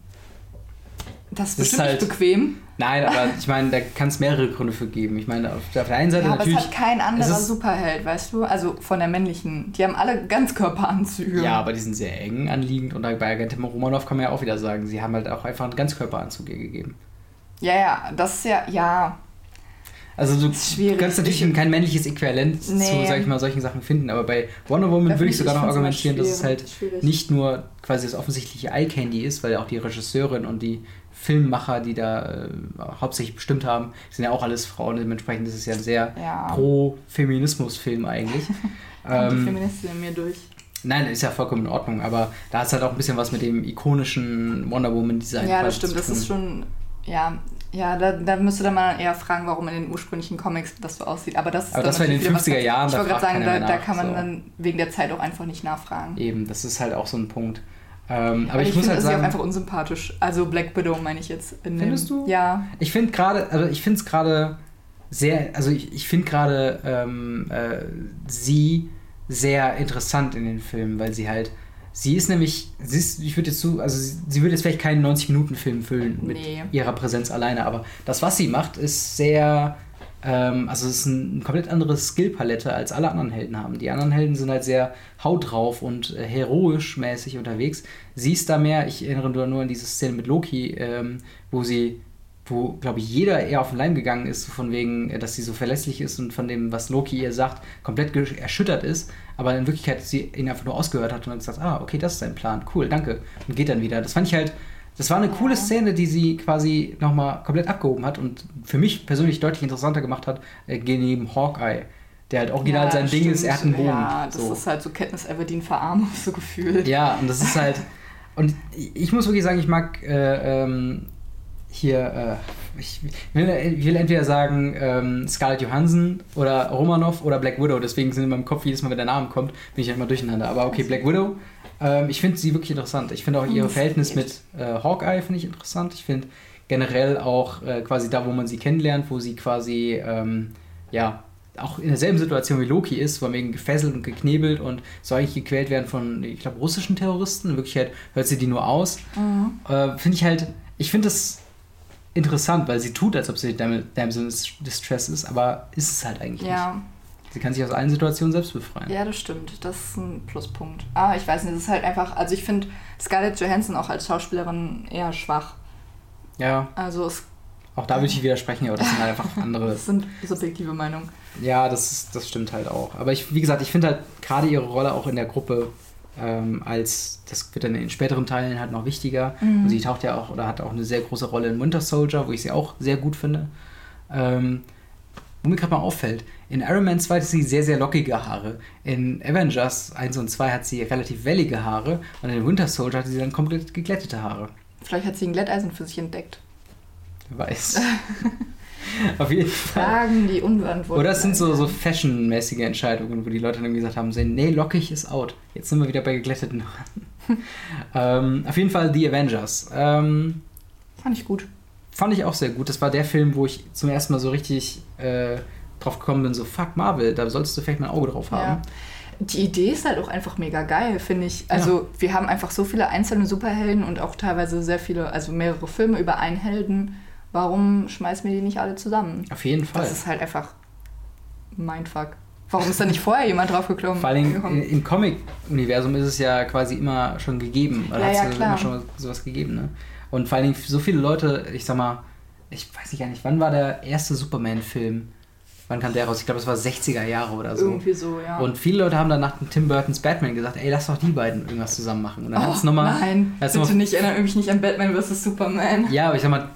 Das ist Das ist bestimmt halt- nicht bequem. Nein, aber ich meine, da kann es mehrere Gründe für geben. Ich meine, auf der, einen Seite Ja, aber es natürlich. hat kein anderer Superheld, weißt du? Also von der männlichen. Die haben alle Ganzkörperanzüge. ja, aber die sind sehr eng anliegend und bei Agentin Romanov kann man ja auch wieder sagen, sie haben halt auch einfach einen Ganzkörperanzug ihr gegeben. ja, ja, das ist ja, ja. Also du kannst natürlich Ich- kein männliches Äquivalent zu, Nee. sag ich mal, solchen Sachen finden, aber bei Wonder Woman Da würde ich sogar noch find's immer argumentieren, dass es halt schwierig. nicht nur quasi das offensichtliche Eye-Candy ist, weil auch die Regisseurin und die Filmmacher, die da äh, hauptsächlich bestimmt haben, sind ja auch alles Frauen. Dementsprechend ist es ja ein sehr Ja. pro-Feminismus-Film eigentlich. [laughs] Kommt die ähm, Feministin in mir durch. nein, ist ja vollkommen in Ordnung, aber da ist halt auch ein bisschen was mit dem ikonischen Wonder Woman-Design. Ja, das stimmt. zu Das ist schon. Ja, ja da, da müsste man eher fragen, warum in den ursprünglichen Comics das so aussieht. Aber das ist Aber dann das war in den natürlich wieder was 50er Jahren, Ich wollte gerade sagen, da, mehr da nach, kann man so. dann wegen der Zeit auch einfach nicht nachfragen. Eben, das ist halt auch so ein Punkt. Ähm, aber Aber ich, ich, muss finde halt sagen, einfach unsympathisch. Also Black Widow meine ich jetzt. In Findest dem, du? Ja. Ich finde gerade, also ich finde es gerade sehr, also ich, ich finde gerade ähm, äh, sie sehr interessant in den Filmen, weil sie halt, sie ist nämlich, sie ist, ich würde jetzt so, also sie, sie würde jetzt vielleicht keinen 90-Minuten-Film füllen mit Nee. ihrer Präsenz alleine, aber das, was sie macht, ist sehr, ähm, also es ist ein, eine komplett andere Skillpalette als alle anderen Helden haben. Die anderen Helden sind halt sehr haut drauf und äh, heroisch mäßig unterwegs. Sie ist da mehr, ich erinnere nur an diese Szene mit Loki, ähm, wo sie wo, glaube ich, jeder eher auf den Leim gegangen ist, von wegen, äh, dass sie so verlässlich ist und von dem, was Loki ihr sagt, komplett erschüttert ist, aber in Wirklichkeit sie ihn einfach nur ausgehört hat und hat gesagt, ah, okay, das ist dein Plan, cool, danke, und geht dann wieder. Das fand ich halt, das war eine coole. Szene, die sie quasi nochmal komplett abgehoben hat und für mich persönlich deutlich interessanter gemacht hat, äh, neben Hawkeye, der halt original ja, sein Ding ist, er hat einen Bogen. Ja, das so. ist halt so Katniss Everdeen Verarmung so gefühlt. Ja, und das ist halt. [laughs] Und ich muss wirklich sagen, ich mag äh, ähm, hier. Äh, ich, will, ich will entweder sagen ähm, Scarlett Johansson oder Romanov oder Black Widow. Deswegen sind in meinem Kopf jedes Mal, wenn der Name kommt, bin ich halt mal durcheinander. Aber okay, Black Widow. Ähm, ich finde sie wirklich interessant. Ich finde auch ihr Hm, Verhältnis mit äh, Hawkeye finde ich interessant. Ich finde generell auch äh, quasi da, wo man sie kennenlernt, wo sie quasi ähm, ja auch in derselben Situation wie Loki ist, wo wegen gefesselt und geknebelt und soll eigentlich gequält werden von, ich glaube, russischen Terroristen. In Wirklichkeit hört sie die nur aus. Mhm. Äh, finde ich halt, ich finde das interessant, weil sie tut, als ob sie Dam- Damsel in Distress ist, aber ist es halt eigentlich nicht. Sie kann sich aus allen Situationen selbst befreien. ja, das stimmt. Das ist ein Pluspunkt. Aber ich weiß nicht, es ist halt einfach, also ich finde Scarlett Johansson auch als Schauspielerin eher schwach. Ja, Also es auch da würde ich widersprechen, aber das sind halt einfach [laughs] andere. das sind subjektive Meinungen. Ja, das, ist, das stimmt halt auch. Aber ich, wie gesagt, ich finde halt gerade ihre Rolle auch in der Gruppe ähm, als, das wird dann in späteren Teilen halt noch wichtiger. Mhm. Und sie taucht ja auch oder hat auch eine sehr große Rolle in Winter Soldier, wo ich sie auch sehr gut finde. Ähm, mir gerade mal auffällt, in Iron Man 2 hat sie sehr, sehr lockige Haare. In Avengers 1 und 2 hat sie relativ wellige Haare. Und in Winter Soldier hat sie dann komplett geglättete Haare. Vielleicht hat sie ein Glätteisen für sich entdeckt. Wer weiß. [laughs] Auf jeden Fall. Fragen, die unbeantwortet Oder es sind so, so fashionmäßige Entscheidungen, wo die Leute dann gesagt haben, sehen, nee, lockig ist out. Jetzt sind wir wieder bei geglätteten Haaren. [laughs] ähm, auf jeden Fall The Avengers. Ähm, Fand ich gut. fand ich auch sehr gut. Das war der Film, wo ich zum ersten Mal so richtig äh, drauf gekommen bin, so fuck Marvel, da solltest du vielleicht mal ein Auge drauf haben. Ja. Die Idee ist halt auch einfach mega geil, finde ich. Also ja. wir haben einfach so viele einzelne Superhelden und auch teilweise sehr viele, also mehrere Filme über einen Helden. Warum schmeißen wir die nicht alle zusammen? Auf jeden Fall. Das ist halt einfach Mindfuck. Warum ist da nicht vorher jemand drauf gekommen? Vor allem im Comic-Universum ist es ja quasi immer schon gegeben. Oder ja, hat es ja, immer schon sowas gegeben, ne? Und vor allem so viele Leute, ich sag mal, ich weiß nicht gar nicht, wann war der erste Superman-Film? Wann kam der raus? Ich glaube, es war 60er Jahre oder so. Irgendwie so, ja. Und viele Leute haben dann nach Tim Burtons Batman gesagt, ey, lass doch die beiden irgendwas zusammen machen. Und dann oh, hat's nochmal. Nein, bitte noch, nicht, erinnere mich nicht an Batman vs. Superman. Ja, aber ich sag mal,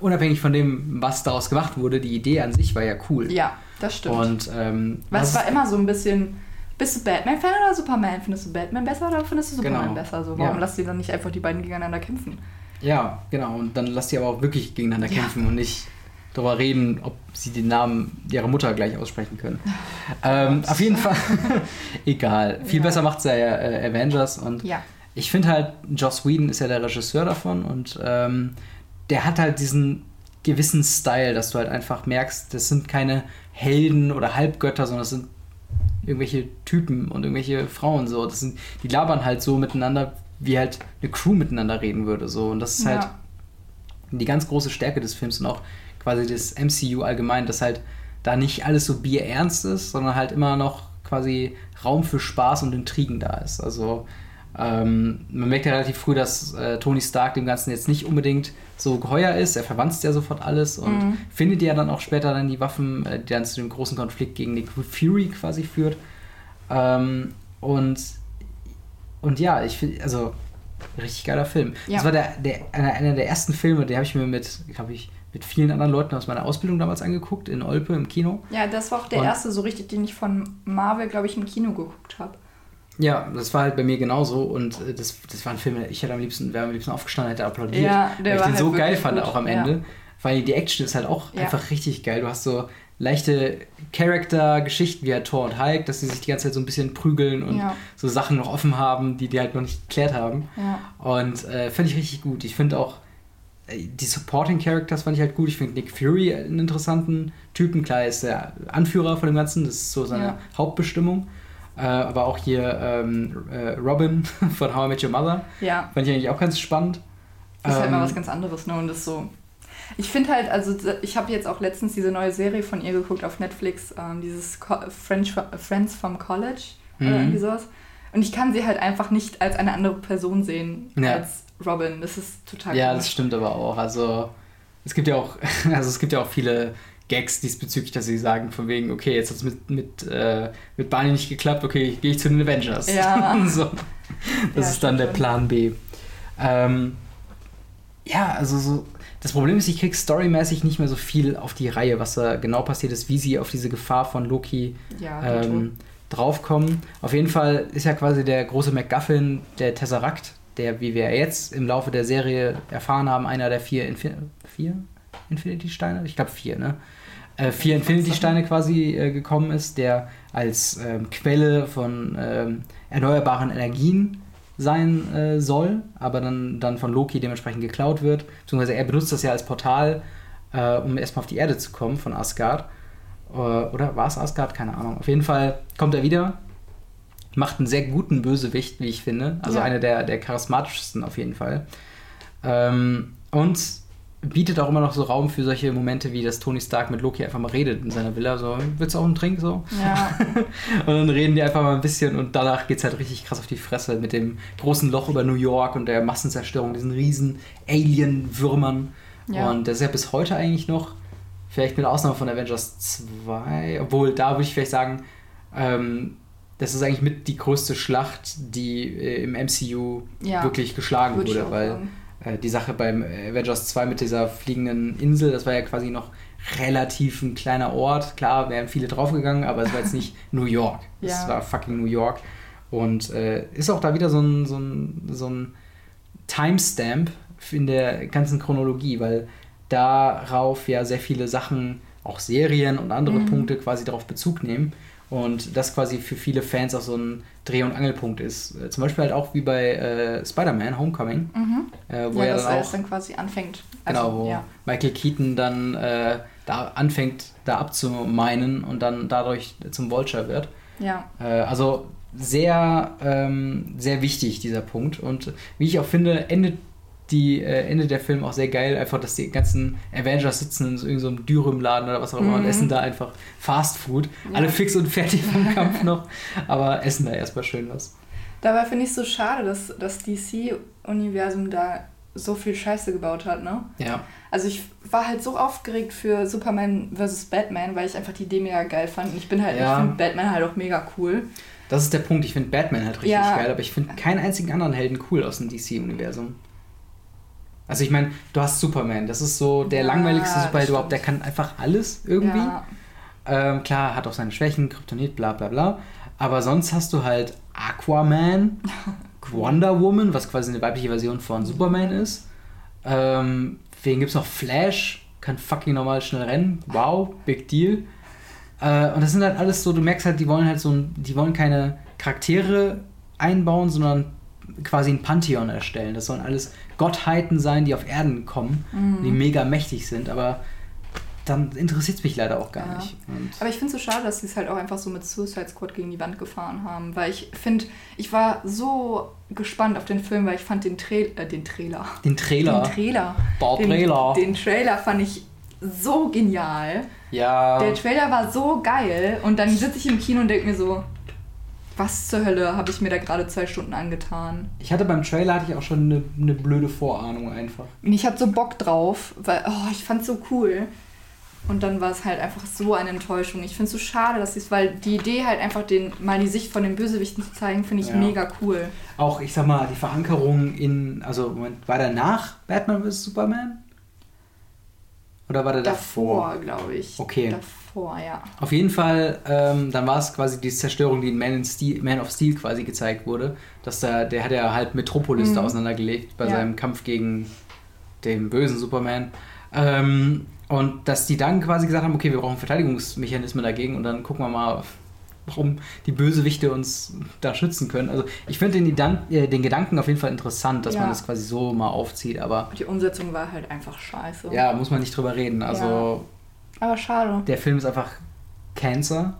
unabhängig von dem, was daraus gemacht wurde, die Idee an sich war ja cool. Ja, das stimmt. Und, ähm, was war immer so ein bisschen. Bist du Batman-Fan oder Superman? Findest du Batman besser oder findest du Superman genau. besser? So, warum ja. lasst ihr dann nicht einfach die beiden gegeneinander kämpfen? Ja, genau. Und dann lasst ihr aber auch wirklich gegeneinander ja. kämpfen und nicht darüber reden, ob sie den Namen ihrer Mutter gleich aussprechen können. [laughs] ähm, auf jeden Fall, [laughs] egal. Viel ja. besser macht es ja äh, Avengers und ja. ich finde halt, Joss Whedon ist ja der Regisseur davon und ähm, der hat halt diesen gewissen Style, dass du halt einfach merkst, das sind keine Helden oder Halbgötter, sondern das sind irgendwelche Typen und irgendwelche Frauen so. Das sind, die labern halt so miteinander, wie halt eine Crew miteinander reden würde. So. Und das ist halt ja. die ganz große Stärke des Films und auch quasi das MCU allgemein, dass halt da nicht alles so bierernst ist, sondern halt immer noch quasi Raum für Spaß und Intrigen da ist. Also ähm, man merkt ja relativ früh, dass äh, Tony Stark dem Ganzen jetzt nicht unbedingt so geheuer ist. Er verwandt ja sofort alles und mhm. findet ja dann auch später dann die Waffen, äh, die dann zu dem großen Konflikt gegen Nick Fury quasi führt. Ähm, und, und ja, ich finde, also richtig geiler Film. Ja. Das war der, der, einer, einer der ersten Filme, den habe ich mir mit, glaube ich, mit vielen anderen Leuten aus meiner Ausbildung damals angeguckt, in Olpe im Kino. Ja, das war auch der und erste so richtig, den ich von Marvel, glaube ich, im Kino geguckt habe. Ja, das war halt bei mir genauso und äh, das, das war ein Film, ich hätte am liebsten, wäre am liebsten aufgestanden, hätte applaudiert, ja, der weil ich den halt so geil fand auch am Ende, ja. weil die Action ist halt auch ja. einfach richtig geil. Du hast so leichte Charakter-Geschichten wie halt Thor und Hulk, dass sie sich die ganze Zeit so ein bisschen prügeln und ja. so Sachen noch offen haben, die die halt noch nicht geklärt haben. Ja. Und äh, fand ich richtig gut. Ich finde auch äh, die Supporting Characters fand ich halt gut. Ich finde Nick Fury einen interessanten Typen. Klar, er ist der Anführer von dem Ganzen, das ist so seine ja. Hauptbestimmung. Äh, aber auch hier ähm, äh, Robin [laughs] von How I Met Your Mother. Ja. Fand ich eigentlich auch ganz spannend. Das ist ähm, halt mal was ganz anderes, ne? Und das so. Ich finde halt, also ich habe jetzt auch letztens diese neue Serie von ihr geguckt auf Netflix, ähm, dieses Co French, Friends from College mhm. oder irgendwie sowas. Und ich kann sie halt einfach nicht als eine andere Person sehen ja. als Robin. Das ist total Ja, komisch. das stimmt aber auch. Also es gibt ja auch, [laughs] also es gibt ja auch viele Gags diesbezüglich, dass sie sagen, von wegen, okay, jetzt hat es mit, mit, äh, mit Barney nicht geklappt, okay, gehe ich zu den Avengers. Ja. [laughs] so. Das ja, ist dann der Plan B. Ähm, ja, also so. Das Problem ist, ich krieg storymäßig nicht mehr so viel auf die Reihe, was da genau passiert ist, wie sie auf diese Gefahr von Loki ja, ähm, draufkommen. Auf jeden Fall ist ja quasi der große MacGuffin der Tesseract, der, wie wir jetzt im Laufe der Serie erfahren haben, einer der vier, Infi vier Infinity-Steine? Ich glaube vier, ne? Äh, vier Infinity-Steine quasi äh, gekommen ist, der als ähm, Quelle von ähm, erneuerbaren Energien sein äh, soll, aber dann, dann von Loki dementsprechend geklaut wird. Beziehungsweise er benutzt das ja als Portal, äh, um erstmal auf die Erde zu kommen von Asgard. Äh, oder war es Asgard? Keine Ahnung. Auf jeden Fall kommt er wieder, macht einen sehr guten Bösewicht, wie ich finde. Also ja. einer der, der charismatischsten auf jeden Fall. Ähm, und bietet auch immer noch so Raum für solche Momente, wie dass Tony Stark mit Loki einfach mal redet in seiner Villa. So, willst du auch einen Trink? So. Ja. [laughs] und dann reden die einfach mal ein bisschen und danach geht es halt richtig krass auf die Fresse mit dem großen Loch über New York und der Massenzerstörung, diesen riesen Alien-Würmern. Ja. Und das ist ja bis heute eigentlich noch, vielleicht mit Ausnahme von Avengers 2, obwohl da würde ich vielleicht sagen, ähm, das ist eigentlich mit die größte Schlacht, die äh, im MCU ja. wirklich geschlagen wurde, weil. Sagen äh, die Sache beim Avengers 2 mit dieser fliegenden Insel, das war ja quasi noch relativ ein kleiner Ort. Klar, wären viele draufgegangen, aber es war jetzt nicht [laughs] New York. Es ja. war fucking New York. Und äh, ist auch da wieder so ein, so ein, so ein Timestamp in der ganzen Chronologie, weil darauf ja sehr viele Sachen, auch Serien und andere mhm. Punkte quasi darauf Bezug nehmen. Und das quasi für viele Fans auch so ein Dreh- und Angelpunkt ist. Äh, zum Beispiel halt auch wie bei äh, Spider-Man Homecoming. Mhm. Äh, wo ja, er dass dann, auch, dann quasi anfängt. Also, genau, wo ja. Michael Keaton dann äh, da anfängt, da abzumeinen und dann dadurch zum Vulture wird. Ja. Äh, also sehr, ähm, sehr wichtig, dieser Punkt. Und wie ich auch finde, endet die äh, Ende der Film auch sehr geil, einfach, dass die ganzen Avengers sitzen in so irgendeinem Dürümladen oder was auch immer Mhm. und essen da einfach Fast Food. Ja. Alle fix und fertig vom Kampf noch, aber essen da erstmal schön was. Dabei finde ich es so schade, dass das DC-Universum da so viel Scheiße gebaut hat, ne? Ja. Also ich war halt so aufgeregt für Superman vs. Batman, weil ich einfach die Idee mega geil fand. Und ich bin halt, Ja. ich finde Batman halt auch mega cool. Das ist der Punkt. Ich finde Batman halt richtig Ja. geil, aber ich finde keinen einzigen anderen Helden cool aus dem DC-Universum. Also ich meine, du hast Superman, das ist so der Ja, langweiligste das Superheld überhaupt, der kann einfach alles irgendwie. Ja. Ähm, klar, hat auch seine Schwächen, Kryptonit, bla bla bla. Aber sonst hast du halt Aquaman, [laughs] Wonder Woman, was quasi eine weibliche Version von Superman ist. Ähm, wen gibt's noch? Flash, kann fucking normal schnell rennen. Wow, big deal. Äh, und das sind halt alles so, du merkst halt, die wollen halt so ein, die wollen keine Charaktere einbauen, sondern quasi ein Pantheon erstellen. Das sollen alles Gottheiten sein, die auf Erden kommen, Mhm. die mega mächtig sind, aber dann interessiert es mich leider auch gar Ja. nicht. Und Aber ich finde es so schade, dass sie es halt auch einfach so mit Suicide Squad gegen die Wand gefahren haben. Weil ich finde, ich war so gespannt auf den Film, weil ich fand den, Tra äh, den Trailer. den Trailer. Den Trailer. Boah, Den, Trailer. den Trailer fand ich so genial. ja. Der Trailer war so geil und dann sitze ich im Kino und denke mir so, was zur Hölle habe ich mir da gerade zwei Stunden angetan? Ich hatte beim Trailer hatte ich auch schon eine, eine blöde Vorahnung einfach. Und ich hatte so Bock drauf, weil oh, ich fand es so cool. Und dann war es halt einfach so eine Enttäuschung. Ich finde es so schade, dass sie es, weil die Idee halt einfach den, mal die Sicht von den Bösewichten zu zeigen, finde ich Ja. mega cool. Auch, ich sag mal, die Verankerung in, also Moment, war der nach Batman vs. Superman? Oder war der davor? Davor, glaube ich. Okay. Davor, ja. Auf jeden Fall, ähm, dann war es quasi die Zerstörung, die in Man, Steel, Man of Steel quasi gezeigt wurde. Dass da, der hat ja halt Metropolis da Mhm. auseinandergelegt bei Ja. seinem Kampf gegen den bösen Superman. Ähm, und dass die dann quasi gesagt haben, okay, wir brauchen Verteidigungsmechanismen dagegen und dann gucken wir mal, warum die Bösewichte uns da schützen können. Also ich finde den, äh, den Gedanken auf jeden Fall interessant, dass Ja. man das quasi so mal aufzieht, aber Die Umsetzung war halt einfach scheiße. ja, muss man nicht drüber reden. Also Aber schade. der Film ist einfach Cancer.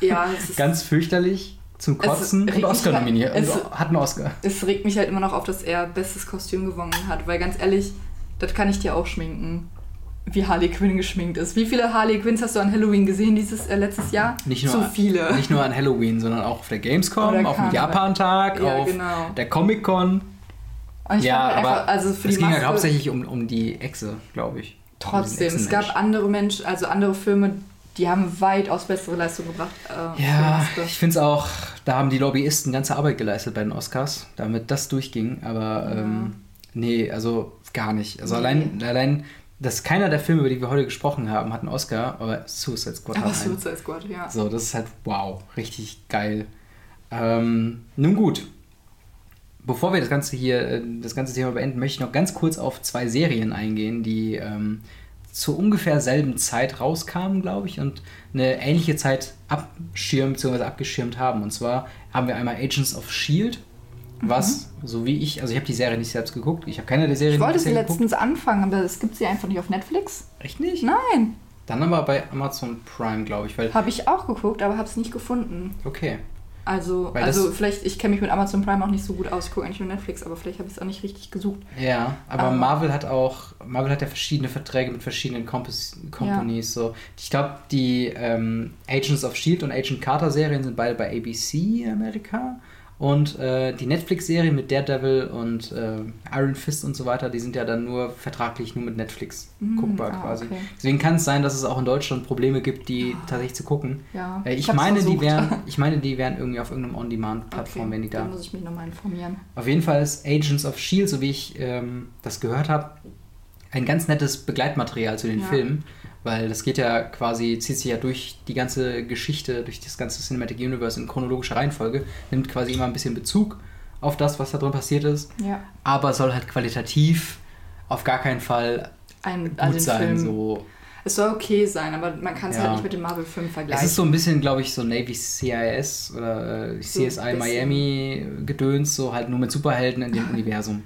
Ja, [laughs] es ist Ganz fürchterlich zum Kotzen und Oscar halt- nominiert. es- Und hat einen Oscar. es regt mich halt immer noch auf, dass er bestes Kostüm gewonnen hat, weil ganz ehrlich, das kann ich dir auch schminken, wie Harley Quinn geschminkt ist. Wie viele Harley Quinns hast du an Halloween gesehen dieses äh, letztes Jahr? Nicht nur, Zu viele. Nicht nur an Halloween, sondern auch auf der Gamescom, Oder auf dem. Japan-Tag, Ja, auf genau. der Comic-Con. Ja, halt aber einfach, also für es die ging Maske, halt hauptsächlich um, um die Echse, glaube ich. Trotzdem, es gab andere Menschen, also andere Filme, die haben weitaus bessere Leistung gebracht. Äh, Ja, ich finde es auch, da haben die Lobbyisten ganze Arbeit geleistet bei den Oscars, damit das durchging. Aber ähm, nee, also gar nicht. Also Nee. allein, allein, dass keiner der Filme, über die wir heute gesprochen haben, hat einen Oscar, aber Suicide Squad Aber hat einen. Suicide Squad, ja. So, das ist halt wow, richtig geil. Ähm, nun gut. Bevor wir das ganze hier, äh, das ganze Thema beenden, möchte ich noch ganz kurz auf zwei Serien eingehen, die ähm, zur ungefähr selben Zeit rauskamen, glaube ich, und eine ähnliche Zeit abschirmen bzw. abgeschirmt haben. Und zwar haben wir einmal Agents of Shield, was, so wie ich, also ich habe die Serie nicht selbst geguckt, ich habe keine der Serien Ich wollte sie bisher geguckt. letztens anfangen, aber es gibt sie einfach nicht auf Netflix. Echt nicht? Nein, Dann aber bei Amazon Prime, glaube ich, habe ich auch geguckt, aber habe es nicht gefunden. okay. Also, Weil also vielleicht, ich kenne mich mit Amazon Prime auch nicht so gut aus. Ich gucke eigentlich nur Netflix, aber vielleicht habe ich es auch nicht richtig gesucht. Ja, aber Aber- Marvel hat auch, Marvel hat ja verschiedene Verträge mit verschiedenen Compos Companies. So. Ich glaube, die ähm, Agents of Shield und Agent Carter Serien sind beide bei ABC Amerika. Und äh, die Netflix-Serie mit Daredevil und äh, Iron Fist und so weiter, die sind ja dann nur vertraglich nur mit Netflix Mhm, guckbar ah, quasi. okay. Deswegen kann es sein, dass es auch in Deutschland Probleme gibt, die tatsächlich zu gucken. Ja, Äh, ich, hab's meine, die versucht. wären, [laughs] ich meine, die wären irgendwie auf irgendeinem On-Demand-Plattform, Okay, wenn die da. Dann muss ich mich nochmal informieren. Auf jeden Fall ist Agents of Shield, so wie ich ähm, das gehört habe, ein ganz nettes Begleitmaterial zu den Ja. Filmen, weil das geht ja quasi, zieht sich ja durch die ganze Geschichte, durch das ganze Cinematic Universe in chronologischer Reihenfolge, nimmt quasi immer ein bisschen Bezug auf das, was da drin passiert ist, Ja. aber soll halt qualitativ auf gar keinen Fall Ein, gut also sein. Film. So. Es soll okay sein, aber man kann es Ja. halt nicht mit dem Marvel-Film Es vergleichen. ist so ein bisschen, glaube ich, so Navy CIS oder äh, So CSI bisschen. Miami Gedöns, so halt nur mit Superhelden in dem [laughs] Universum.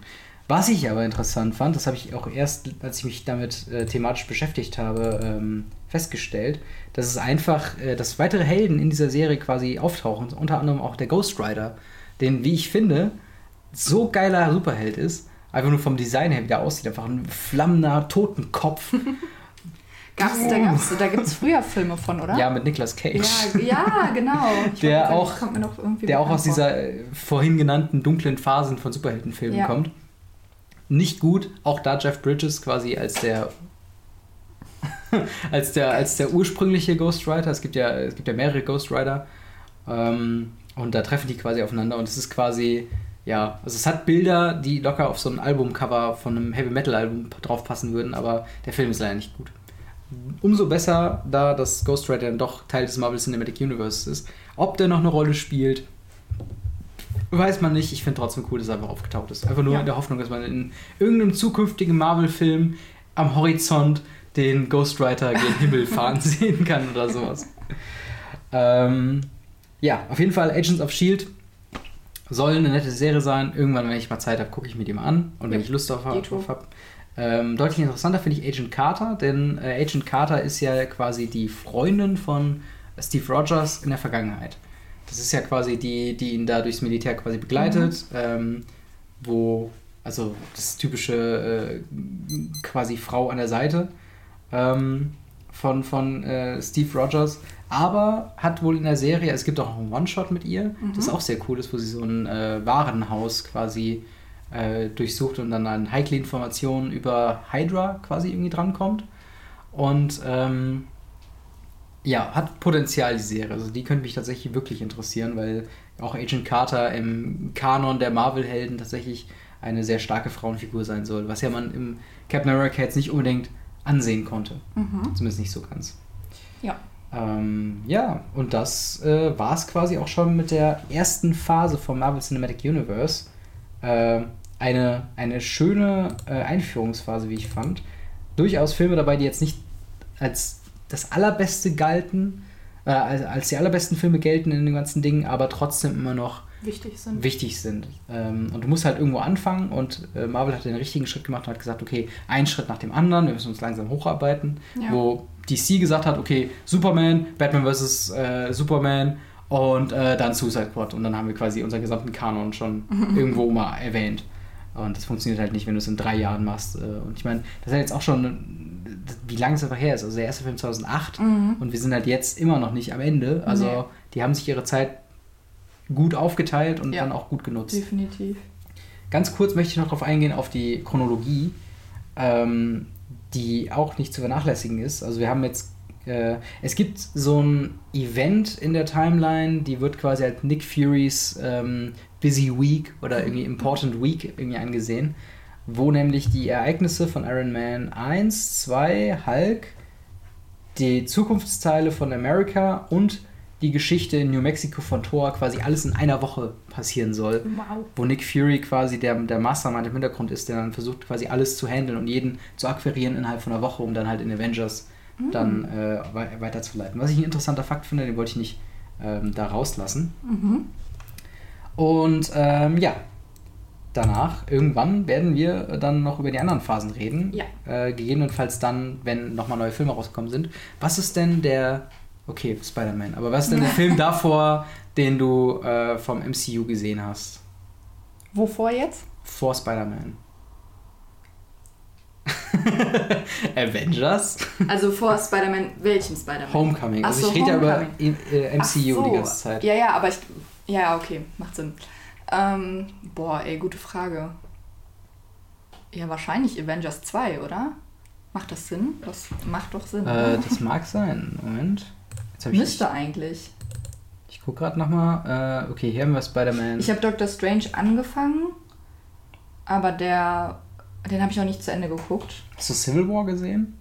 Was ich aber interessant fand, das habe ich auch erst, als ich mich damit äh, thematisch beschäftigt habe, ähm, festgestellt, dass es einfach, äh, dass weitere Helden in dieser Serie quasi auftauchen, unter anderem auch der Ghost Rider, den, wie ich finde, so geiler Superheld ist, einfach nur vom Design her wieder aussieht, einfach ein flammender Totenkopf. [laughs] Gab's, da gab's, da gibt es früher Filme von, oder? Ja, mit Nicolas Cage. Ja, ja genau. Ich [laughs] der sagen, auch, der auch aus vor. dieser äh, vorhin genannten dunklen Phasen von Superheldenfilmen Ja. kommt. Nicht gut, auch da Jeff Bridges quasi als der [laughs] als der als der ursprüngliche Ghost Rider. Es gibt ja es gibt ja mehrere Ghost Rider ähm, und da treffen die quasi aufeinander und es ist quasi ja, also es hat Bilder, die locker auf so ein Albumcover von einem Heavy Metal Album drauf passen würden, aber der Film ist leider nicht gut. Umso besser, da das Ghost Rider dann doch Teil des Marvel Cinematic Universe ist. Ob der noch eine Rolle spielt, weiß man nicht. Ich finde trotzdem cool, dass er einfach aufgetaucht ist. Einfach nur Ja. in der Hoffnung, dass man in irgendeinem zukünftigen Marvel-Film am Horizont den Ghost Rider gen Himmel [laughs] fahren sehen kann oder sowas. Ähm, ja, auf jeden Fall Agents of Shield soll eine nette Serie sein. Irgendwann, wenn ich mal Zeit habe, gucke ich mir die mal an. Und wenn Ja, ich Lust auf, Dito. auf habe. Ähm, deutlich interessanter finde ich Agent Carter, denn äh, Agent Carter ist ja quasi die Freundin von Steve Rogers in der Vergangenheit. Das ist ja quasi die, die ihn da durchs Militär quasi begleitet, ähm, wo, also das typische äh, quasi Frau an der Seite ähm, von, von äh, Steve Rogers, aber hat wohl in der Serie, es gibt auch einen One-Shot mit ihr, das auch sehr cool ist, wo sie so ein äh, Warenhaus quasi äh, durchsucht und dann an heikle Informationen über Hydra quasi irgendwie drankommt. Und ähm, ja, hat Potenzial die Serie. Also die könnte mich tatsächlich wirklich interessieren, weil auch Agent Carter im Kanon der Marvel-Helden tatsächlich eine sehr starke Frauenfigur sein soll, was ja man im Captain America jetzt nicht unbedingt ansehen konnte. Mhm. Zumindest nicht so ganz. Ja. Ähm, ja, und das äh, war es quasi auch schon mit der ersten Phase vom Marvel Cinematic Universe. Äh, eine, eine schöne äh, Einführungsphase, wie ich fand. Durchaus Filme dabei, die jetzt nicht als das allerbeste galten, äh, als, als die allerbesten Filme gelten in den ganzen Dingen, aber trotzdem immer noch Wichtig sind. wichtig sind. Ähm, und du musst halt irgendwo anfangen und äh, Marvel hat den richtigen Schritt gemacht und hat gesagt, okay, ein Schritt nach dem anderen, wir müssen uns langsam hocharbeiten. Ja. Wo DC gesagt hat, okay, Superman, Batman vs. Äh, Superman und äh, dann Suicide Squad. Und dann haben wir quasi unseren gesamten Kanon schon [laughs] irgendwo mal erwähnt. Und das funktioniert halt nicht, wenn du es in drei Jahren machst. Äh, Und ich meine, das ist ja jetzt auch schon, wie lange es einfach her ist. Also der erste Film 2008 Mhm. und wir sind halt jetzt immer noch nicht am Ende. Also Nee. die haben sich ihre Zeit gut aufgeteilt und Ja. dann auch gut genutzt. Definitiv. Ganz kurz möchte ich noch darauf eingehen, auf die Chronologie, ähm, die auch nicht zu vernachlässigen ist. Also wir haben jetzt, äh, es gibt so ein Event in der Timeline, die wird quasi als Nick Furys ähm, Busy Week oder irgendwie Important Week irgendwie angesehen, wo nämlich die Ereignisse von Iron Man 1, 2, Hulk, die Zukunftsteile von America und die Geschichte in New Mexico von Thor quasi alles in einer Woche passieren soll Wow. wo Nick Fury quasi der, der Mastermind im Hintergrund ist, der dann versucht quasi alles zu handeln und jeden zu akquirieren innerhalb von einer Woche, um dann halt in Avengers dann äh, wei- weiterzuleiten. Was ich ein interessanter Fakt finde, den wollte ich nicht ähm, da rauslassen. Mhm. Und ähm, ja, danach, irgendwann werden wir dann noch über die anderen Phasen reden. Ja. Äh, gegebenenfalls dann, wenn nochmal neue Filme rausgekommen sind. Was ist denn der, okay, Spider-Man, aber was ist denn der [laughs] Film davor, den du äh, vom MCU gesehen hast? Wovor jetzt? Vor Spider-Man. [laughs] Avengers? Also vor Spider-Man, welchem Spider-Man? Homecoming. Also so, ich rede ja über äh, MCU Ach so. die ganze Zeit. Ja, ja, aber ich. Ja, okay, macht Sinn. Ähm, boah, ey, gute Frage. Ja, wahrscheinlich Avengers 2, oder? Macht das Sinn? Das macht doch Sinn. Äh, das mag sein. Moment. Müsste eigentlich. Ich guck gerade nochmal. Äh, okay, hier haben wir Spider-Man. Ich habe Doctor Strange angefangen, aber der. Den habe ich auch nicht zu Ende geguckt. Hast du Civil War gesehen?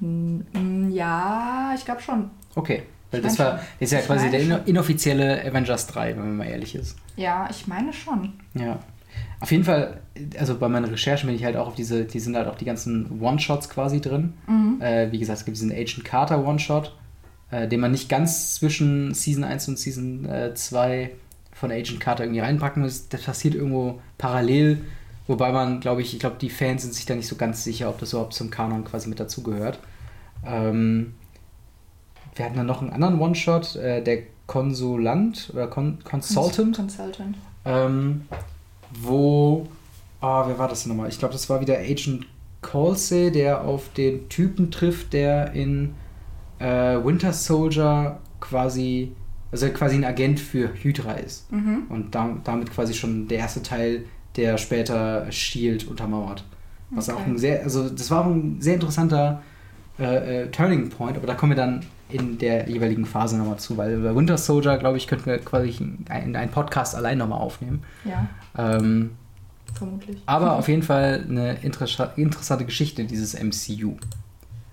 Mm, Ja, ich glaube schon. Okay. Weil Ich das war das ist ja Ich quasi der schon. ino- inoffizielle Avengers 3, wenn man mal ehrlich ist. Ja, ich meine schon. Ja. Auf jeden Fall, also bei meinen Recherchen bin ich halt auch auf diese, die sind halt auch die ganzen One-Shots quasi drin. Mhm. Äh, wie gesagt, es gibt diesen Agent Carter One-Shot, äh, den man nicht ganz zwischen Season 1 und Season äh, 2 von Agent Carter irgendwie reinpacken muss. Das passiert irgendwo parallel, wobei man, glaube ich, ich glaube, die Fans sind sich da nicht so ganz sicher, ob das überhaupt zum Kanon quasi mit dazugehört. Ähm, wir hatten dann noch einen anderen One-Shot, äh, der Konsulant oder Con Consultant. Consultant. Ähm, wo, ah, wer war das denn nochmal? Ich glaube, das war wieder Agent Colsey, der auf den Typen trifft, der in äh, Winter Soldier quasi, also quasi ein Agent für Hydra ist. Mhm. Und da, damit quasi schon der erste Teil, der später Shield untermauert. Was Okay. auch ein sehr, also das war auch ein sehr interessanter äh, äh, Turning Point, aber da kommen wir dann in der jeweiligen Phase nochmal zu, weil über Winter Soldier, glaube ich, könnten wir quasi einen, einen Podcast allein nochmal aufnehmen. Ja, Ähm, vermutlich. aber [laughs] auf jeden Fall eine interessa interessante Geschichte, dieses MCU.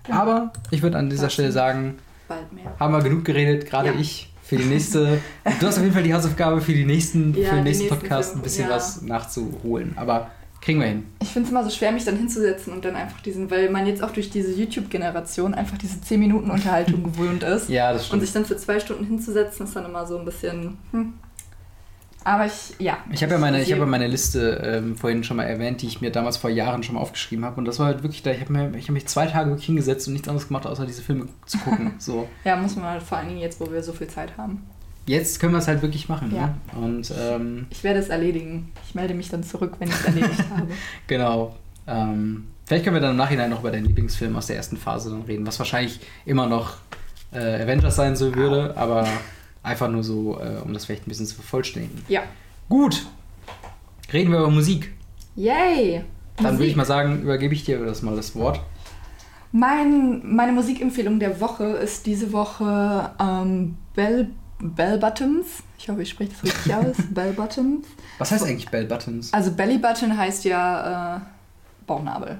Aber ich würde an dieser. Stelle sagen, Bald mehr. haben wir genug geredet, gerade Ja. ich. Für die nächste. du hast auf jeden Fall die Hausaufgabe für, die nächsten, [laughs] Ja, für den nächsten Podcast ein bisschen ja. was nachzuholen. Aber kriegen wir hin. Ich finde es immer so schwer, mich dann hinzusetzen und dann einfach diesen, weil man jetzt auch durch diese YouTube-Generation einfach diese 10 Minuten Unterhaltung [laughs] gewöhnt ist. Ja, das Und stimmt. sich dann für zwei Stunden hinzusetzen, ist dann immer so ein bisschen. Hm. Aber ich, ja. Ich habe ja meine, ich habe meine Liste ähm, vorhin schon mal erwähnt, die ich mir damals vor Jahren schon mal aufgeschrieben habe. Und das war halt wirklich da, ich habe hab mich zwei Tage wirklich hingesetzt und nichts anderes gemacht, außer diese Filme zu gucken. [laughs] so. Ja, muss man halt vor allen Dingen jetzt, wo wir so viel Zeit haben. Jetzt können wir es halt wirklich machen. Ja. Ne? Und ähm, Ich werde es erledigen. Ich melde mich dann zurück, wenn ich es erledigt [laughs] habe. genau. Ähm, vielleicht können wir dann im Nachhinein noch über deinen Lieblingsfilm aus der ersten Phase dann reden, was wahrscheinlich immer noch äh, Avengers sein so würde, aber einfach nur so, äh, um das vielleicht ein bisschen zu vervollständigen. Ja. Gut. Reden wir über Musik. Yay! Dann würde ich mal sagen, übergebe ich dir das mal das Wort. Mein, meine Musikempfehlung der Woche ist diese Woche ähm, Bell, Bell Bottoms. Ich hoffe, ich spreche das richtig [laughs] aus. Bell Bottoms. Was heißt eigentlich Bell Buttons? Also Belly Button heißt ja äh, Bauchnabel.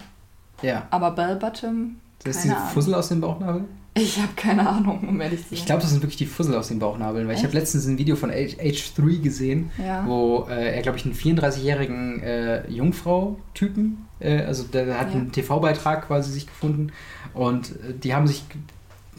Ja. Aber Bell Bottom, Das ist diese Ahnung. Fussel aus dem Bauchnabel? Ich habe keine Ahnung, um ehrlich zu sein. Ich glaube, das sind wirklich die Fussel aus den Bauchnabeln, weil ich Echt? habe letztens ein Video von H- H3 gesehen, Ja. wo äh, er, glaube ich, einen 34-jährigen äh, Jungfrau-Typen, äh, also der hat Ja. einen TV-Beitrag quasi sich gefunden und äh, die haben sich,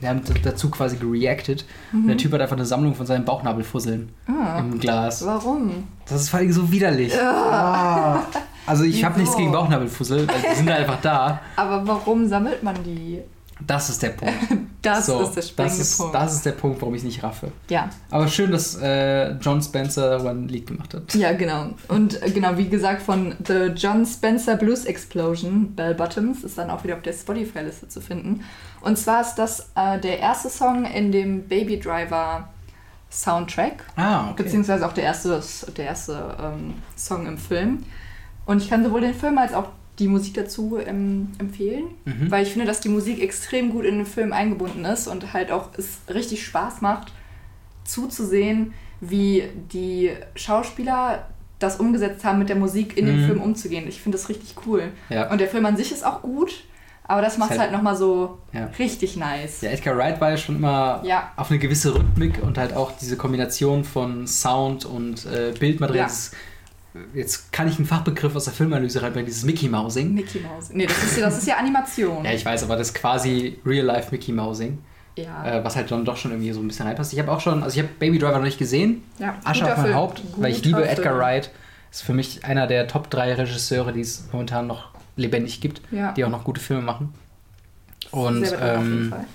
die haben dazu quasi gereacted. Und der Typ hat einfach eine Sammlung von seinen Bauchnabelfusseln Mhm. Ah, im Glas. warum? Das ist vor allem so widerlich. Ah. Also ich habe nichts gegen Bauchnabelfussel, die sind einfach da. Aber warum sammelt man die? Das ist der Punkt. [laughs] Das So, ist der springende das ist, Punkt. Das ist der Punkt, warum ich nicht raffe. ja. Aber schön, dass äh, John Spencer darüber ein Lied gemacht hat. ja, genau. Und äh, genau, wie gesagt, von The John Spencer Blues Explosion, Bell Bottoms, ist dann auch wieder auf der Spotify-Liste zu finden. Und zwar ist das äh, der erste Song in dem Baby Driver Soundtrack. Ah, okay. Beziehungsweise auch der erste, der erste ähm, Song im Film. Und ich kann sowohl den Film als auch die Musik dazu ähm, empfehlen, Mhm. weil ich finde, dass die Musik extrem gut in den Film eingebunden ist und halt auch es richtig Spaß macht, zuzusehen, wie die Schauspieler das umgesetzt haben, mit der Musik in den Mhm. Film umzugehen. Ich finde das richtig cool. Ja. Und der Film an sich ist auch gut, aber das macht es halt- halt nochmal so Ja. richtig nice. ja, Edgar Wright war ja schon immer Ja. auf eine gewisse Rhythmik und halt auch diese Kombination von Sound und äh, Bildmaterial. Ja. Jetzt kann ich einen Fachbegriff aus der Filmanalyse reinbringen, dieses Mickey Mousing. Mickey Mouse. Nee, das ist ja, das ist ja Animation. Ja, ich weiß, aber das ist quasi Real-Life Mickey Mousing, Ja. äh, was halt dann doch schon irgendwie so ein bisschen reinpasst. Ich habe auch schon, also ich habe Baby Driver noch nicht gesehen, ja. Asche auf mein Film. Haupt, weil ich liebe Edgar Film. Wright. Ist für mich einer der Top 3 Regisseure, die es momentan noch lebendig gibt, Ja. die auch noch gute Filme machen. Und oben auf jeden ähm, Fall.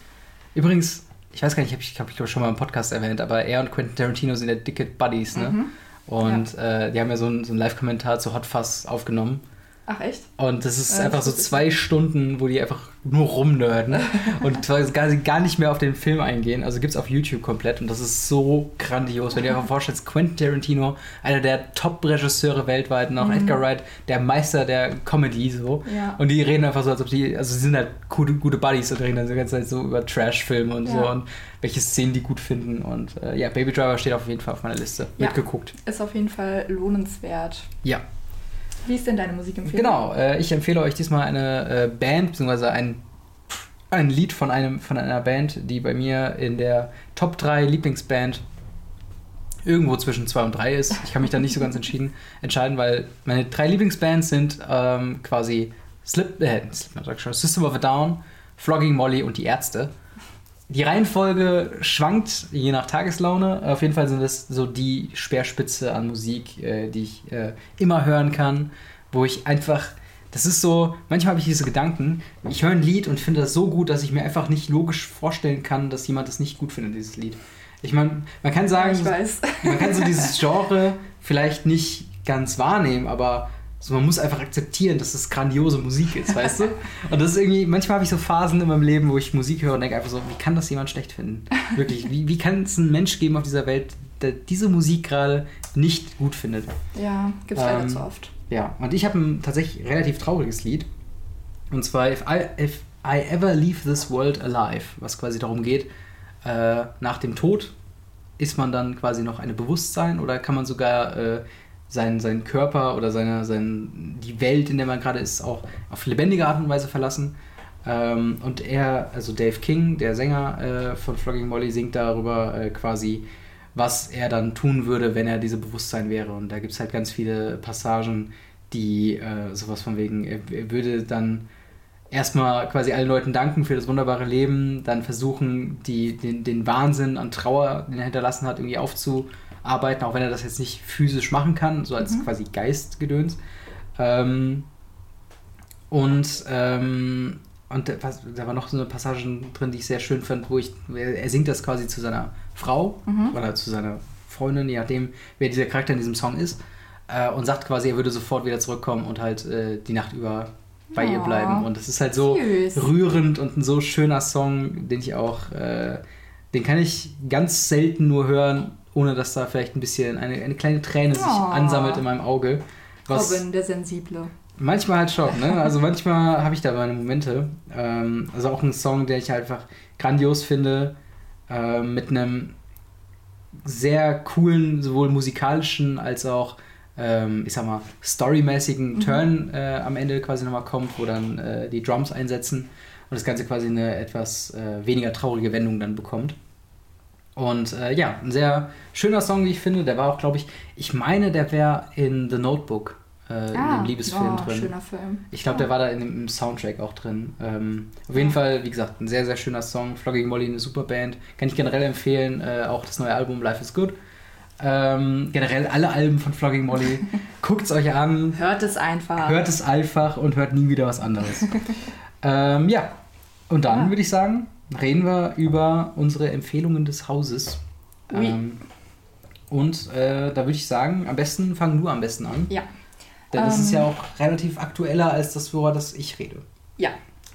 übrigens, ich weiß gar nicht, hab ich habe ich glaube schon mal im Podcast erwähnt, aber er und Quentin Tarantino sind ja dicke Buddies, ne? Mhm. Und äh, die haben ja so einen, so einen Live-Kommentar zu Hot Fuzz aufgenommen. Ach echt? Und das ist Ja, einfach das so ist- zwei Stunden, wo die einfach nur rumnörden und [laughs] quasi gar, nicht mehr auf den Film eingehen. Also gibt es auf YouTube komplett und das ist so grandios. Wenn du dir einfach vorstellst, Quentin Tarantino, einer der Top-Regisseure weltweit, und auch Mhm. Edgar Wright, der Meister der Comedy so. Ja. Und die reden einfach so, als ob die, also sie sind halt gute, gute Buddies und reden dann die ganze Zeit so über Trash-Filme und so Ja. und welche Szenen die gut finden. Und äh, ja, Baby Driver steht auf jeden Fall auf meiner Liste. Mitgeguckt. Ist auf jeden Fall lohnenswert. Ja. Wie ist denn deine Musikempfehlung? Genau, äh, ich empfehle euch diesmal eine äh, Band, beziehungsweise ein, ein Lied von, einem, von einer Band, die bei mir in der Top 3 Lieblingsband irgendwo zwischen 2 und 3 ist. Ich kann mich da nicht so ganz entschieden, entscheiden, weil meine drei Lieblingsbands sind ähm, quasi Slip, äh, schon, System of a Down, Flogging Molly und die Ärzte. Die Reihenfolge schwankt je nach Tageslaune. Auf jeden Fall sind das so die Speerspitze an Musik, äh, die ich äh, immer hören kann, wo ich einfach das ist so, manchmal habe ich diese Gedanken, ich höre ein Lied und finde das so gut, dass ich mir einfach nicht logisch vorstellen kann, dass jemand das nicht gut findet, dieses Lied. Ich meine, man kann sagen, man kann so dieses [laughs] Genre vielleicht nicht ganz wahrnehmen, aber so, man muss einfach akzeptieren, dass das grandiose Musik ist, weißt du? [laughs] Und das ist irgendwie, manchmal habe ich so Phasen in meinem Leben, wo ich Musik höre und denke einfach so, wie kann das jemand schlecht finden? Wirklich, wie, wie kann es einen Mensch geben auf dieser Welt, der diese Musik gerade nicht gut findet? Ja, gibt es leider Ähm, zu oft. Ja, und ich habe ein tatsächlich relativ trauriges Lied. Und zwar If I, If I Ever Leave This World Alive, was quasi darum geht, äh, nach dem Tod ist man dann quasi noch eine Bewusstsein oder kann man sogar äh, seinen, seinen Körper oder seine, sein, die Welt, in der man gerade ist, auch auf lebendige Art und Weise verlassen. Ähm, und er, also Dave King, der Sänger äh, von Flogging Molly, singt darüber äh, quasi, was er dann tun würde, wenn er diese Bewusstsein wäre. Und da gibt es halt ganz viele Passagen, die äh, sowas von wegen, er, er würde dann erstmal quasi allen Leuten danken für das wunderbare Leben, dann versuchen, die, den, den Wahnsinn an Trauer, den er hinterlassen hat, irgendwie aufzuarbeiten, auch wenn er das jetzt nicht physisch machen kann, so als Mhm. quasi Geistgedöns. Ähm, und ähm, und da, war noch so eine Passage drin, die ich sehr schön fand, wo ich, er singt das quasi zu seiner Frau Mhm. oder zu seiner Freundin, je nachdem, wer dieser Charakter in diesem Song ist, äh, und sagt quasi, er würde sofort wieder zurückkommen und halt äh, die Nacht über bei ihr Oh, bleiben. Und das ist halt so süß. rührend und ein so schöner Song, den ich auch, äh, den kann ich ganz selten nur hören, ohne dass da vielleicht ein bisschen eine, eine kleine Träne sich Oh. ansammelt in meinem Auge. Was Robin, der Sensible. Manchmal halt schon, ne? Also manchmal [laughs] habe ich da meine Momente. Ähm, also auch ein Song, der ich halt einfach grandios finde, ähm, mit einem sehr coolen, sowohl musikalischen als auch, ähm, ich sag mal, storymäßigen Mhm. Turn äh, am Ende quasi nochmal kommt, wo dann äh, die Drums einsetzen und das Ganze quasi eine etwas äh, weniger traurige Wendung dann bekommt. Und äh, ja, ein sehr schöner Song, wie ich finde. Der war auch, glaube ich, ich meine, der wäre in The Notebook, äh, in dem Liebesfilm oh, drin. schöner Film. Ich glaube, der war da in dem im Soundtrack auch drin. Ähm, auf jeden Ja. Fall, wie gesagt, ein sehr, sehr schöner Song. Flogging Molly, eine super Band. Kann ich generell empfehlen. Äh, auch das neue Album Life is Good. Ähm, generell alle Alben von Flogging Molly. [laughs] Guckt es euch an, Hört es einfach. hört es einfach und hört nie wieder was anderes. [laughs] ähm, ja, und dann Ja. würde ich sagen, reden wir über unsere Empfehlungen des Hauses. Oui. Ähm, und äh, da würde ich sagen, am besten fang du am besten an. Ja. Denn ist Ähm. ja auch relativ aktueller als das, worüber das ich rede. Ja,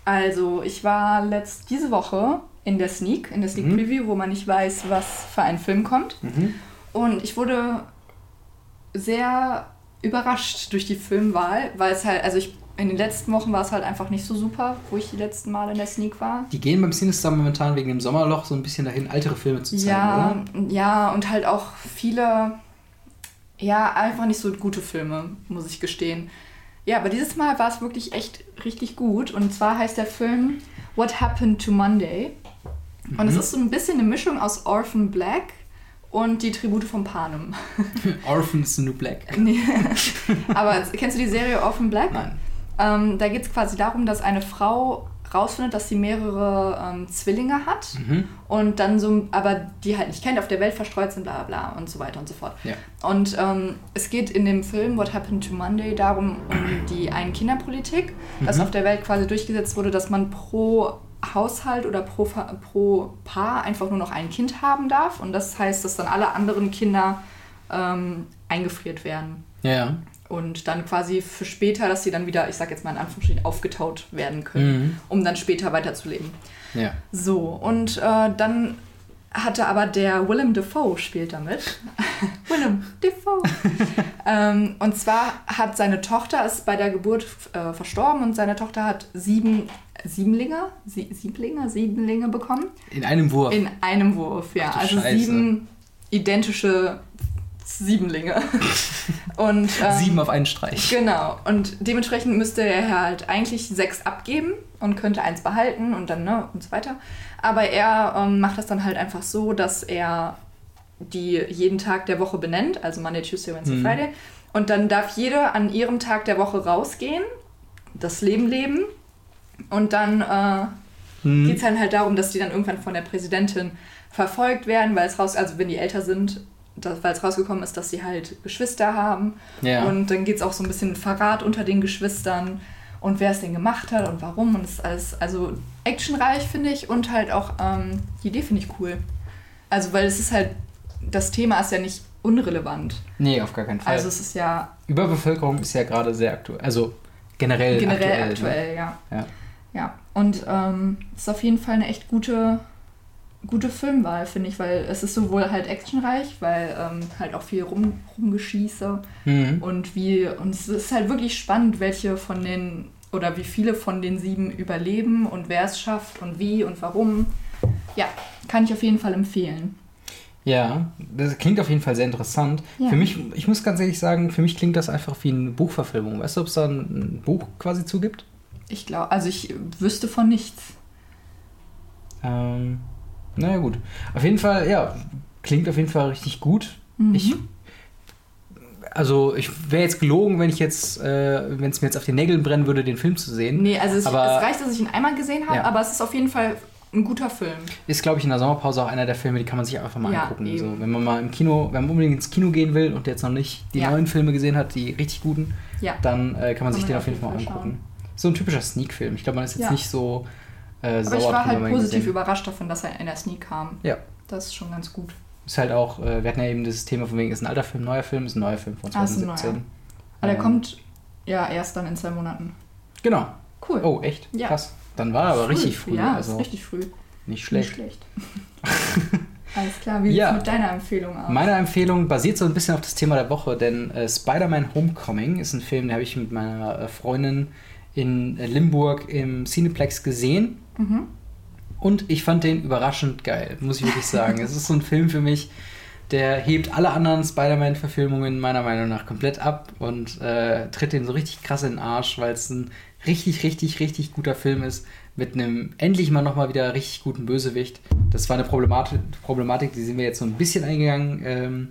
also ich war letzt diese Woche in der Sneak, in der Sneak Mhm. Preview, wo man nicht weiß, was für ein Film kommt. Mhm. Und ich wurde sehr überrascht durch die Filmwahl, weil es halt, also ich, in den letzten Wochen war es halt einfach nicht so super, wo ich die letzten Mal in der Sneak war. Die gehen beim Cinestar momentan wegen dem Sommerloch so ein bisschen dahin, ältere Filme zu zeigen, Ja, oder? ja, und halt auch viele, ja, einfach nicht so gute Filme, muss ich gestehen. Ja, aber dieses Mal war es wirklich echt richtig gut. Und zwar heißt der Film What Happened to Monday. Und es Mhm. ist so ein bisschen eine Mischung aus Orphan Black und die Tribute von Panem. [laughs] Orphans New Black. [laughs] Nee. aber kennst du die Serie Orphan Black? Nein. Ähm, da geht es quasi darum, dass eine Frau rausfindet, dass sie mehrere ähm, Zwillinge hat Mhm. und dann so, aber die halt nicht kennt, auf der Welt verstreut sind, bla bla bla und so weiter und so fort. Ja. Und ähm, es geht in dem Film What Happened to Monday darum, um die Ein-Kinder-Politik, dass Mhm. auf der Welt quasi durchgesetzt wurde, dass man pro Haushalt oder pro, pro Paar einfach nur noch ein Kind haben darf. Und das heißt, dass dann alle anderen Kinder ähm, eingefriert werden. Ja. Und dann quasi für später, dass sie dann wieder, ich sag jetzt mal in Anführungsstrichen, aufgetaut werden können, Mhm. um dann später weiterzuleben. Ja. So, und äh, dann hatte aber der Willem Dafoe spielt damit. [laughs] Willem Dafoe. [laughs] ähm, und zwar hat seine Tochter ist bei der Geburt äh, verstorben und seine Tochter hat sieben Siebenlinge, Sie, Sieblinge, Siebenlinge bekommen. In einem Wurf. In einem Wurf, ja. Ach also Scheiße. sieben identische Siebenlinge. [laughs] und, ähm, Sieben auf einen Streich. Genau. Und dementsprechend müsste er halt eigentlich sechs abgeben und könnte eins behalten und dann, ne, und so weiter. Aber er ähm, macht das dann halt einfach so, dass er die jeden Tag der Woche benennt, also Monday, Tuesday, Wednesday, Mhm. Friday. Und dann darf jede an ihrem Tag der Woche rausgehen, das Leben leben. Und dann äh, Mhm. geht es dann halt darum, dass die dann irgendwann von der Präsidentin verfolgt werden, weil es raus, also wenn die älter sind, weil es rausgekommen ist, dass sie halt Geschwister haben. Ja. Und dann geht es auch so ein bisschen Verrat unter den Geschwistern. und wer es denn gemacht hat und warum und es ist alles, also actionreich finde ich und halt auch ähm, die Idee finde ich cool. Also weil es ist halt, das Thema ist ja nicht unrelevant. Nee, auf gar keinen Fall. Also es ist ja Überbevölkerung ist ja gerade sehr aktuell. Also generell, generell aktuell. aktuell, ne? ja. Ja. Ja, und ähm, es ist auf jeden Fall eine echt gute, gute Filmwahl, finde ich, weil es ist sowohl halt actionreich, weil ähm, halt auch viel rum, rumgeschieße Mhm. und wie, und es ist halt wirklich spannend, welche von den, oder wie viele von den sieben überleben und wer es schafft und wie und warum. Ja, kann ich auf jeden Fall empfehlen. Ja, das klingt auf jeden Fall sehr interessant. Ja. Für mich, ich muss ganz ehrlich sagen, für mich klingt das einfach wie eine Buchverfilmung. Weißt du, ob es da ein, ein Buch quasi zugibt? Ich glaube, also ich wüsste von nichts. Ähm, naja, gut. Auf jeden Fall, ja, klingt auf jeden Fall richtig gut. Mhm. Ich, also, ich wäre jetzt gelogen, wenn ich jetzt, äh, wenn es mir jetzt auf den Nägeln brennen würde, den Film zu sehen. Nee, also es, Aber- es reicht, dass ich ihn einmal gesehen habe, Ja. aber es ist auf jeden Fall ein guter Film. Ist, glaube ich, in der Sommerpause auch einer der Filme, die kann man sich einfach mal Ja, angucken. eben. So, wenn man mal im Kino, wenn man unbedingt ins Kino gehen will und jetzt noch nicht die Ja. neuen Filme gesehen hat, die richtig guten, Ja. dann äh, kann man sich man den auf jeden Fall mal Fall angucken. So ein typischer Sneak-Film. Ich glaube, man ist jetzt nicht so äh, Aber ich war halt positiv gesehen- überrascht davon, dass er in der Sneak kam. Ja. Das ist schon ganz gut. Ist halt auch, äh, wir hatten ja eben dieses Thema von wegen, ist ein alter Film, neuer Film, ist ein neuer Film von Ah, ist ein 2017. neuer. Aber der Ähm, kommt ja erst dann in zwei Monaten. Genau. Cool. Oh, echt? Ja. Krass. Dann war er aber Früh. richtig früh. Ja, also ist richtig früh. nicht schlecht. Nicht schlecht. [laughs] Alles klar, wie Ja. sieht's mit deiner Empfehlung aus? Meine Empfehlung basiert so ein bisschen auf das Thema der Woche, denn äh, Spider-Man Homecoming ist ein Film, den habe ich mit meiner äh, Freundin in äh, Limburg im Cineplex gesehen. Mhm. Und ich fand den überraschend geil, muss ich wirklich sagen. es ist so ein Film für mich, der hebt alle anderen Spider-Man-Verfilmungen meiner Meinung nach komplett ab und äh, tritt den so richtig krass in den Arsch, weil es ein richtig, richtig, richtig guter Film ist mit einem endlich mal nochmal wieder richtig guten Bösewicht. Das war eine Problematik, Problematik die sind wir jetzt so ein bisschen eingegangen ähm,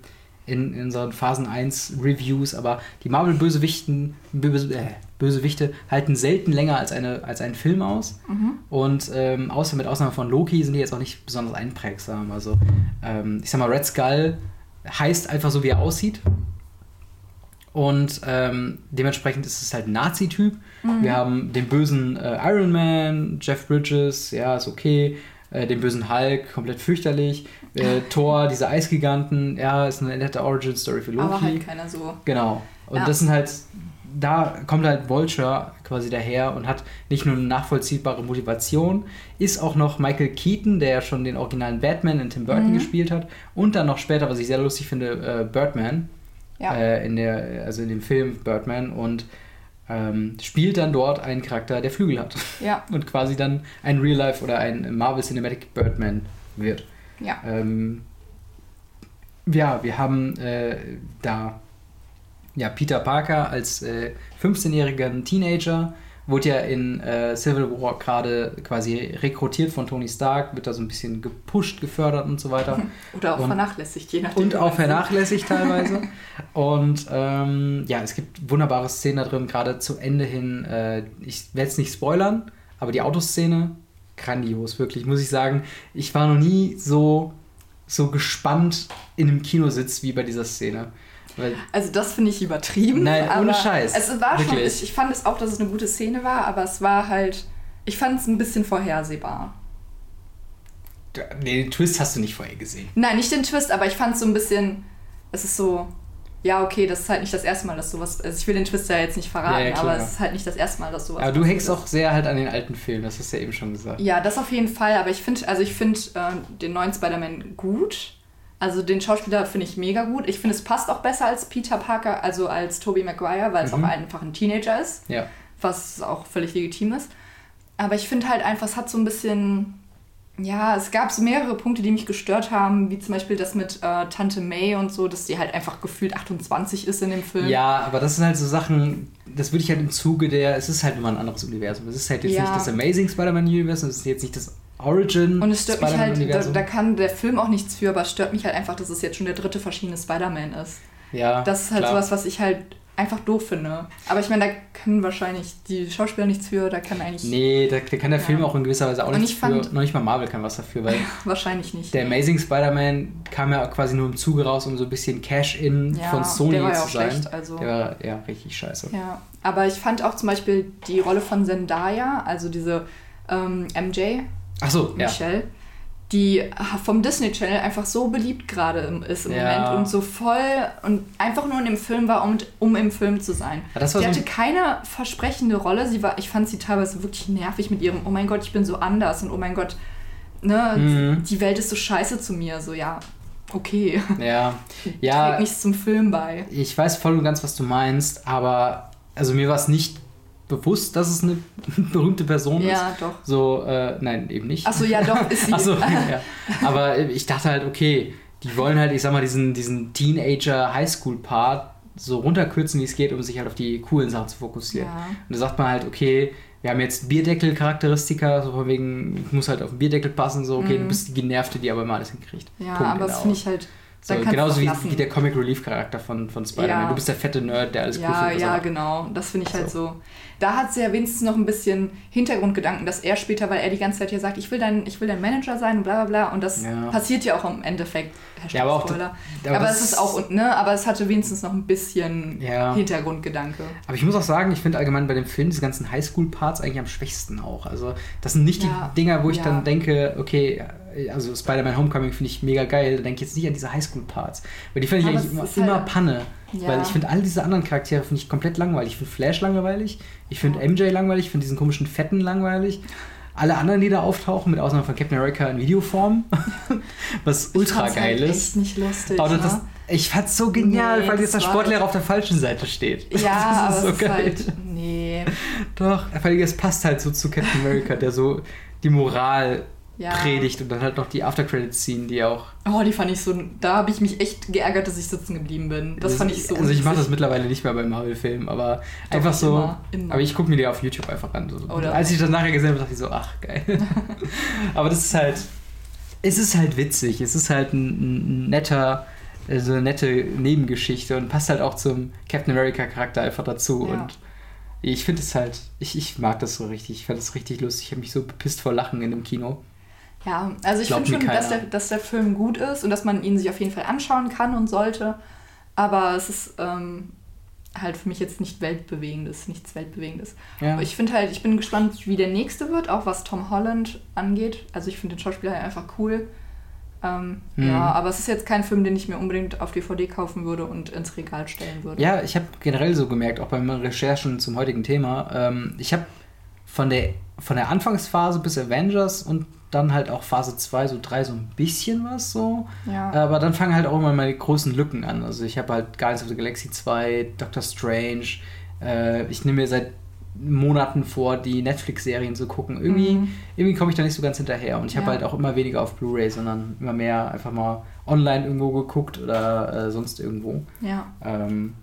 in, in unseren Phasen 1 Reviews, aber die Marvel-Bösewichten, Böse, äh, Bösewichte halten selten länger als, eine, als ein Film aus. Mhm. Und ähm, außer mit Ausnahme von Loki sind die jetzt auch nicht besonders einprägsam. Also, ähm, ich sag mal, Red Skull heißt einfach so, wie er aussieht. Und ähm, dementsprechend ist es halt ein Nazi-Typ. Mhm. Wir haben den bösen äh, Iron Man, Jeff Bridges, ja, ist okay. Äh, den bösen Hulk, komplett fürchterlich. Äh, Thor, diese Eisgiganten, ja, ist eine nette Origin-Story für Loki. Aber halt keiner so. Genau. Und Ja. das sind halt, da kommt halt Vulture quasi daher und hat nicht nur eine nachvollziehbare Motivation, ist auch noch Michael Keaton, der ja schon den originalen Batman in Tim Burton Mhm. gespielt hat, und dann noch später, was ich sehr lustig finde, äh, Birdman, Ja. äh, in der, also in dem Film Birdman und ähm, spielt dann dort einen Charakter, der Flügel hat Ja, [laughs] und quasi dann ein Real Life oder ein Marvel Cinematic Birdman wird. Ja. Ähm, ja, wir haben äh, da ja, Peter Parker als äh, 15-jährigen Teenager, wurde ja in äh, Civil War gerade quasi rekrutiert von Tony Stark, wird da so ein bisschen gepusht, gefördert und so weiter. [laughs] Oder auch Und- vernachlässigt, je nachdem. Und auch vernachlässigt teilweise. [laughs] Und ähm, ja, es gibt wunderbare Szenen da drin, gerade zu Ende hin. Äh, ich werde es nicht spoilern, aber die Autoszene, grandios, wirklich, muss ich sagen. Ich war noch nie so, so gespannt in einem Kinositz wie bei dieser Szene. Weil, Also das finde ich übertrieben. Nein, ohne Scheiß. Es war schon, ich, ich fand es auch, dass es eine gute Szene war, aber es war halt, ich fand es ein bisschen vorhersehbar. nee, den Twist hast du nicht vorher gesehen. Nein, nicht den Twist, aber ich fand es so ein bisschen, es ist so, ja okay, das ist halt nicht das erste Mal, dass sowas, also ich will den Twist ja jetzt nicht verraten, Ja, ja, aber es ist halt nicht das erste Mal, dass sowas Aber du hängst auch sehr halt an den alten Filmen, das hast du ja eben schon gesagt. Ja, das auf jeden Fall, aber ich finde, also ich finde äh, den neuen Spider-Man gut. Also den Schauspieler finde ich mega gut. Ich finde, es passt auch besser als Peter Parker, also als Tobey Maguire, weil es Mhm. auch einfach ein Teenager ist, Ja. was auch völlig legitim ist. Aber ich finde halt einfach, es hat so ein bisschen, ja, es gab so mehrere Punkte, die mich gestört haben, wie zum Beispiel das mit äh, Tante May und so, dass die halt einfach gefühlt 28 ist in dem Film. Ja, aber das sind halt so Sachen, das würde ich halt im Zuge der, es ist halt immer ein anderes Universum. Es ist halt jetzt Ja. nicht das Amazing Spider-Man-Universum, es ist jetzt nicht das Origin Und es stört mich halt, da, da kann der Film auch nichts für, aber es stört mich halt einfach, dass es jetzt schon der dritte verschiedene Spider-Man ist. ja, Das ist halt klar. sowas, was ich halt einfach doof finde. Aber ich meine, da können wahrscheinlich die Schauspieler nichts für, da kann eigentlich. Nee, da, da kann der Ja. Film auch in gewisser Weise auch Und nichts ich fand- für. Noch nicht mal Marvel kann was dafür, weil [laughs] wahrscheinlich nicht. der Amazing Spider-Man kam ja quasi nur im Zuge raus, um so ein bisschen Cash-In Ja, von Sony der war ja zu auch sein. schlecht, also- Der war ja richtig scheiße. Ja, aber ich fand auch zum Beispiel die Rolle von Zendaya, also diese ähm, MJ, Achso, ja. Michelle, die vom Disney Channel einfach so beliebt gerade ist im Ja. Moment und so voll und einfach nur in dem Film war, um, um im Film zu sein. Ja, sie so hatte ein- keine versprechende Rolle. Sie war, ich fand sie teilweise wirklich nervig mit ihrem, oh mein Gott, ich bin so anders und oh mein Gott, ne, Mhm. die Welt ist so scheiße zu mir. So, ja, okay. Ja, [laughs] Trägt ja nichts zum Film bei. ich weiß voll und ganz, was du meinst, aber also mir war es nicht bewusst, dass es eine [laughs] berühmte Person ist. Ja, doch. So, äh, nein, eben nicht. Achso, ja, doch, [laughs] ist sie. Achso, [laughs] ja. Aber ich dachte halt, okay, die wollen halt, ich sag mal, diesen, diesen Teenager-Highschool-Part so runterkürzen, wie es geht, um sich halt auf die coolen Sachen zu fokussieren. Ja. Und da sagt man halt, okay, wir haben jetzt Bierdeckel-Charakteristika, so von wegen, ich muss halt auf den Bierdeckel passen, so, okay, Mhm. du bist die Genervte, die aber immer alles hinkriegt. Ja, Punkt, aber das genau. finde ich halt. So, da genauso wie, wie der Comic Relief Charakter von, von Spider-Man. Ja. Du bist der fette Nerd, der alles cool Ja, findet. was ja, er- genau. Das finde ich halt So. so. Da hat sie ja wenigstens noch ein bisschen Hintergrundgedanken, dass er später, weil er die ganze Zeit ja sagt, ich will dein, ich will dein Manager sein und bla bla bla. Und das Ja. passiert ja auch im Endeffekt. Hashtag Ja, aber auch- Spoiler. aber Aber, das- es ist auch, ne, aber es hatte wenigstens noch ein bisschen Ja. Hintergrundgedanke. Aber ich muss auch sagen, ich finde allgemein bei dem Film diese ganzen Highschool-Parts eigentlich am schwächsten auch. Also, das sind nicht Ja, die Dinger, wo ich ja. dann denke, okay, also Spider-Man Homecoming finde ich mega geil, da denke ich jetzt nicht an diese Highschool-Parts. Weil die finde ich Aber eigentlich immer, ist halt- immer Panne. Ja. Weil ich finde all diese anderen Charaktere finde ich komplett langweilig. Ich finde Flash langweilig, ich finde MJ langweilig, ich finde diesen komischen Fetten langweilig. Alle anderen, die da auftauchen, mit Ausnahme von Captain America in Videoform, [laughs] was ultra fand's geil halt ist. echt nicht lustig. Aber das, ne? ich fand's so genial, Nee, weil das jetzt der Sportlehrer echt- auf der falschen Seite steht. Ja, [laughs] das aber ist so es geil. ist halt. Nee. Doch, weil es passt halt so zu Captain America, der so die Moral Ja. predigt und dann halt noch die After-Credit-Scene, die auch. Oh, die fand ich so. Da habe ich mich echt geärgert, dass ich sitzen geblieben bin. Das fand ich so. Also ich mache das mittlerweile nicht mehr bei Marvel-Filmen, aber Doch, einfach so. immer, immer. Aber ich gucke mir die auf YouTube einfach an. So. Oder- Als ich das nachher gesehen habe, dachte ich so, ach geil. [laughs] aber das ist halt. Es ist halt witzig. Es ist halt ein, ein netter, äh, so eine nette Nebengeschichte und passt halt auch zum Captain America-Charakter einfach dazu. Ja. Und ich finde es halt, ich, ich mag das so richtig. Ich fand es richtig lustig. Ich habe mich so bepisst vor Lachen in dem Kino. Ja, also ich finde schon, dass der, dass der Film gut ist und dass man ihn sich auf jeden Fall anschauen kann und sollte. Aber es ist ähm, halt für mich jetzt nicht weltbewegendes, nichts weltbewegendes. Ja. Aber ich finde halt, ich bin gespannt, wie der nächste wird, auch was Tom Holland angeht. Also ich finde den Schauspieler halt einfach cool. Ähm, Mhm. Ja, aber es ist jetzt kein Film, den ich mir unbedingt auf DVD kaufen würde und ins Regal stellen würde. Ja, ich habe generell so gemerkt, auch bei meinen Recherchen zum heutigen Thema, ähm, ich habe von der, von der Anfangsphase bis Avengers und dann halt auch Phase 2, so 3 so ein bisschen was so. Ja. Aber dann fangen halt auch immer meine großen Lücken an. Also ich habe halt Guardians of the Galaxy 2, Doctor Strange. Äh, ich nehme mir seit Monaten vor, die Netflix-Serien zu gucken. Irgendwie, Mhm. irgendwie komme ich da nicht so ganz hinterher. Und ich habe Ja. halt auch immer weniger auf Blu-ray, sondern immer mehr einfach mal online irgendwo geguckt oder äh, sonst irgendwo. ja. Ähm,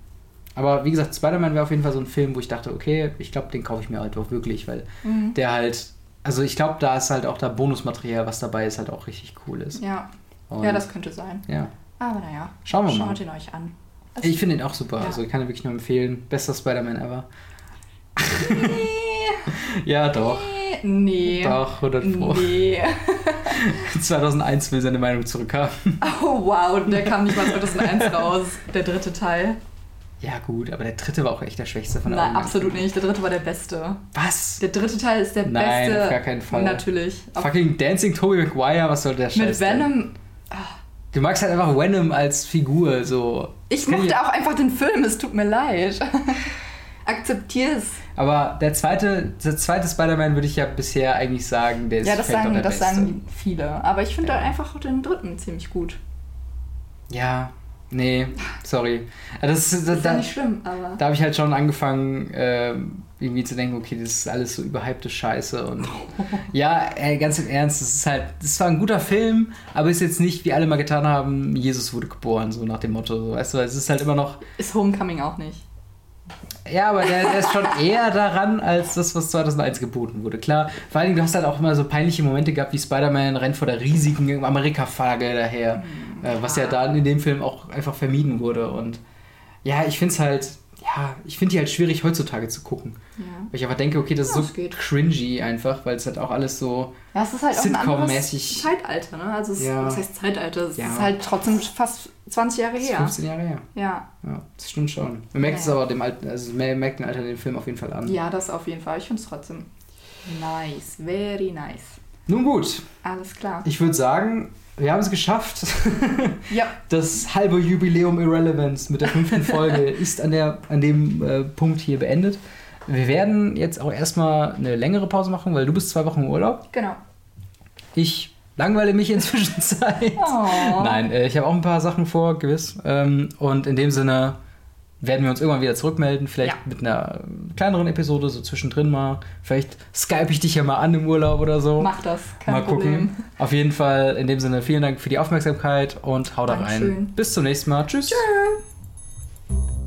aber wie gesagt, Spider-Man wäre auf jeden Fall so ein Film, wo ich dachte, okay, ich glaube, den kaufe ich mir halt auch wirklich, weil Mhm. der halt, also ich glaube, da ist halt auch da Bonusmaterial, was dabei ist, halt auch richtig cool ist. Ja. Und, ja, das könnte sein. ja. Aber naja, Schauen wir mal. schaut ihn euch an. Es- Ich finde ihn auch super, Ja. also ich kann ihn wirklich nur empfehlen. Bester Spider-Man ever. Nee. [laughs] Ja, doch. Nee. Doch, 100 Pro. Nee. [laughs] 2001 will seine Meinung zurückhaben. Oh wow, der kam nicht mal [laughs] 2001 raus, der dritte Teil. Ja, gut, aber der dritte war auch echt der schwächste von Nein, allen. absolut nicht. Der dritte war der beste. Was? Der dritte Teil ist der Nein, beste. auf gar keinen Fall. Natürlich. Fucking Dancing Tobey Maguire, was soll der Scheiß? mit? Venom. Du magst halt einfach Venom als Figur, so. Ich mochte auch einfach den Film, es tut mir leid. [laughs] Akzeptier's. Aber der zweite, der zweite Spider-Man würde ich ja bisher eigentlich sagen, der ist Ja, das auch sagen, das Beste. sagen viele. Aber ich finde Ja. halt einfach den dritten ziemlich gut. Ja, nee, sorry. Das, ist- da, ist ja da, nicht schlimm, aber. da habe ich halt schon angefangen, ähm, irgendwie zu denken, okay, das ist alles so überhypte Scheiße und [laughs] ja, ey, ganz im Ernst, das ist halt, das war ein guter Film, aber ist jetzt nicht, wie alle mal getan haben, Jesus wurde geboren, so nach dem Motto, so, weißt du, es ist halt immer noch, Ist Homecoming auch nicht. ja, aber der, der ist schon [laughs] eher daran, als das, was 2001 geboten wurde. Klar, vor allen Dingen, du hast halt auch immer so peinliche Momente gehabt, wie Spider-Man rennt vor der riesigen Amerika-Flagge daher, äh, was ja dann in dem Film auch einfach vermieden wurde. Und ja, ich finde es halt, ja, ich finde die halt schwierig heutzutage zu gucken. Ja. Weil ich einfach denke, okay, das Ja, ist so geht. cringy einfach, weil es halt auch alles so. Ja, es ist halt auch ein anderes Sitcom-mäßig. Zeitalter, ne? Also, es, Ja. was heißt Zeitalter? Es Ja. ist halt trotzdem fast 20 Jahre her. 15 Jahre her. Ja. Ja, das stimmt schon. Man merkt es aber dem alten, also man merkt den Alter dem Film auf jeden Fall an. ja, das auf jeden Fall. Ich finde es trotzdem nice. Very nice. Nun gut, Alles klar. ich würde sagen, wir haben es geschafft. [laughs] Ja, Das halbe Jubiläum Irrelevance mit der fünften [laughs] Folge ist an, der, an dem äh, Punkt hier beendet. Wir werden jetzt auch erstmal eine längere Pause machen, weil du bist zwei Wochen im Urlaub. genau. Ich langweile mich inzwischen [laughs] Zeit. Oh. Nein, äh, ich habe auch ein paar Sachen vor, gewiss. Ähm, und in dem Sinne werden wir uns irgendwann wieder zurückmelden. Vielleicht Ja. mit einer kleineren Episode, so zwischendrin mal. Vielleicht skype ich dich ja mal an im Urlaub oder so. Mach das. Kein mal Problem. gucken. Auf jeden Fall in dem Sinne vielen Dank für die Aufmerksamkeit und hau da rein. Bis zum nächsten Mal. Tschüss. Tschüss.